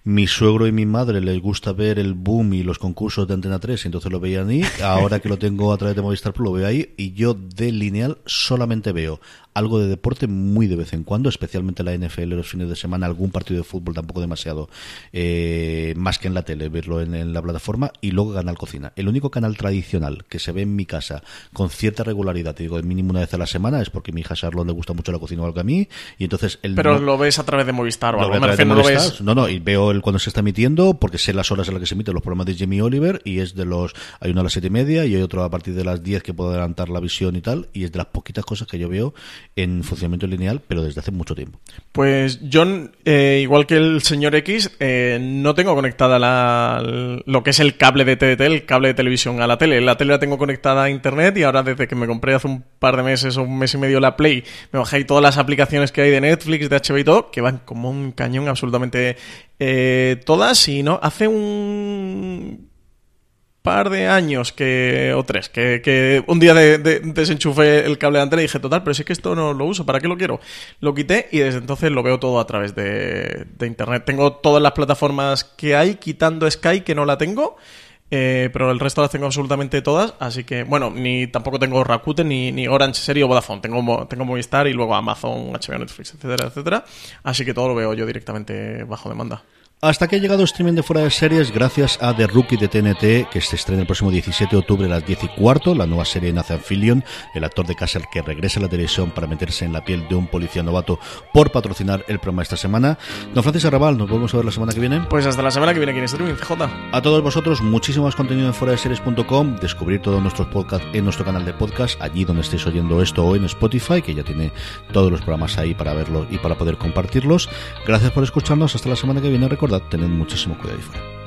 mi suegro y mi madre les gusta ver el boom y los concursos de Antena 3 y entonces lo veían ahí. Ahora que lo tengo a través de Movistar Plus lo veo ahí y yo de lineal solamente veo algo de deporte muy de vez en cuando, especialmente la NFL los fines de semana, algún partido de fútbol tampoco demasiado, eh, más que en la tele, verlo en, en la plataforma y luego Canal Cocina. El único canal tradicional que se ve en mi casa con cierta regularidad, te digo, mínimo una vez a la semana, es porque mi hija Charlotte le gusta mucho la cocina igual que a mí y entonces el Pero no- lo ves a través de Movistar o algo. Me refiero, no lo ves. No, no, y veo el cuando se está emitiendo, porque sé las horas en las que se emiten los programas de Jimmy Oliver, y es de los. Hay uno a las siete y media y hay otro a partir de las 10 que puedo adelantar la visión y tal, y es de las poquitas cosas que yo veo en funcionamiento lineal, pero desde hace mucho tiempo. Pues yo, eh, igual que el señor X, eh, no tengo conectada la, lo que es el cable de TDT, el cable de televisión a la tele. La tele la tengo conectada a internet y ahora desde que me compré hace un par de meses o un mes y medio la Play, me bajé todas las aplicaciones que hay de Netflix, de HBO y todo, que van como un cañón absolutamente eh, todas. Y no, hace un par de años que o tres que, que un día de, de- desenchufé el cable de antena y dije total pero si es que esto no lo uso para qué lo quiero lo quité y desde entonces lo veo todo a través de, de internet. Tengo todas las plataformas que hay quitando Sky que no la tengo eh, pero el resto las tengo absolutamente todas así que bueno ni tampoco tengo Rakuten ni, ni Orange Serie o Vodafone. Tengo tengo Movistar y luego Amazon HBO Netflix etcétera etcétera. Así que todo lo veo yo directamente bajo demanda hasta aquí ha llegado streaming de fuera de series gracias a The Rookie de TNT, que se estrena el próximo 17 de octubre a las 10 y cuarto, la nueva serie de Nathan Fillion, el actor de Castle que regresa a la televisión para meterse en la piel de un policía novato por patrocinar el programa esta semana. Don Francis Arrabal, nos volvemos a ver la semana que viene. Pues hasta la semana que viene aquí en streaming, J. A todos vosotros, muchísimo más contenido en fuera de series.com, descubrir todos nuestros podcasts en nuestro canal de podcast, allí donde estéis oyendo esto o en Spotify, que ya tiene todos los programas ahí para verlos y para poder compartirlos. Gracias por escucharnos, hasta la semana que viene. Recordad voor dat en dan moeten ze me ook weer even.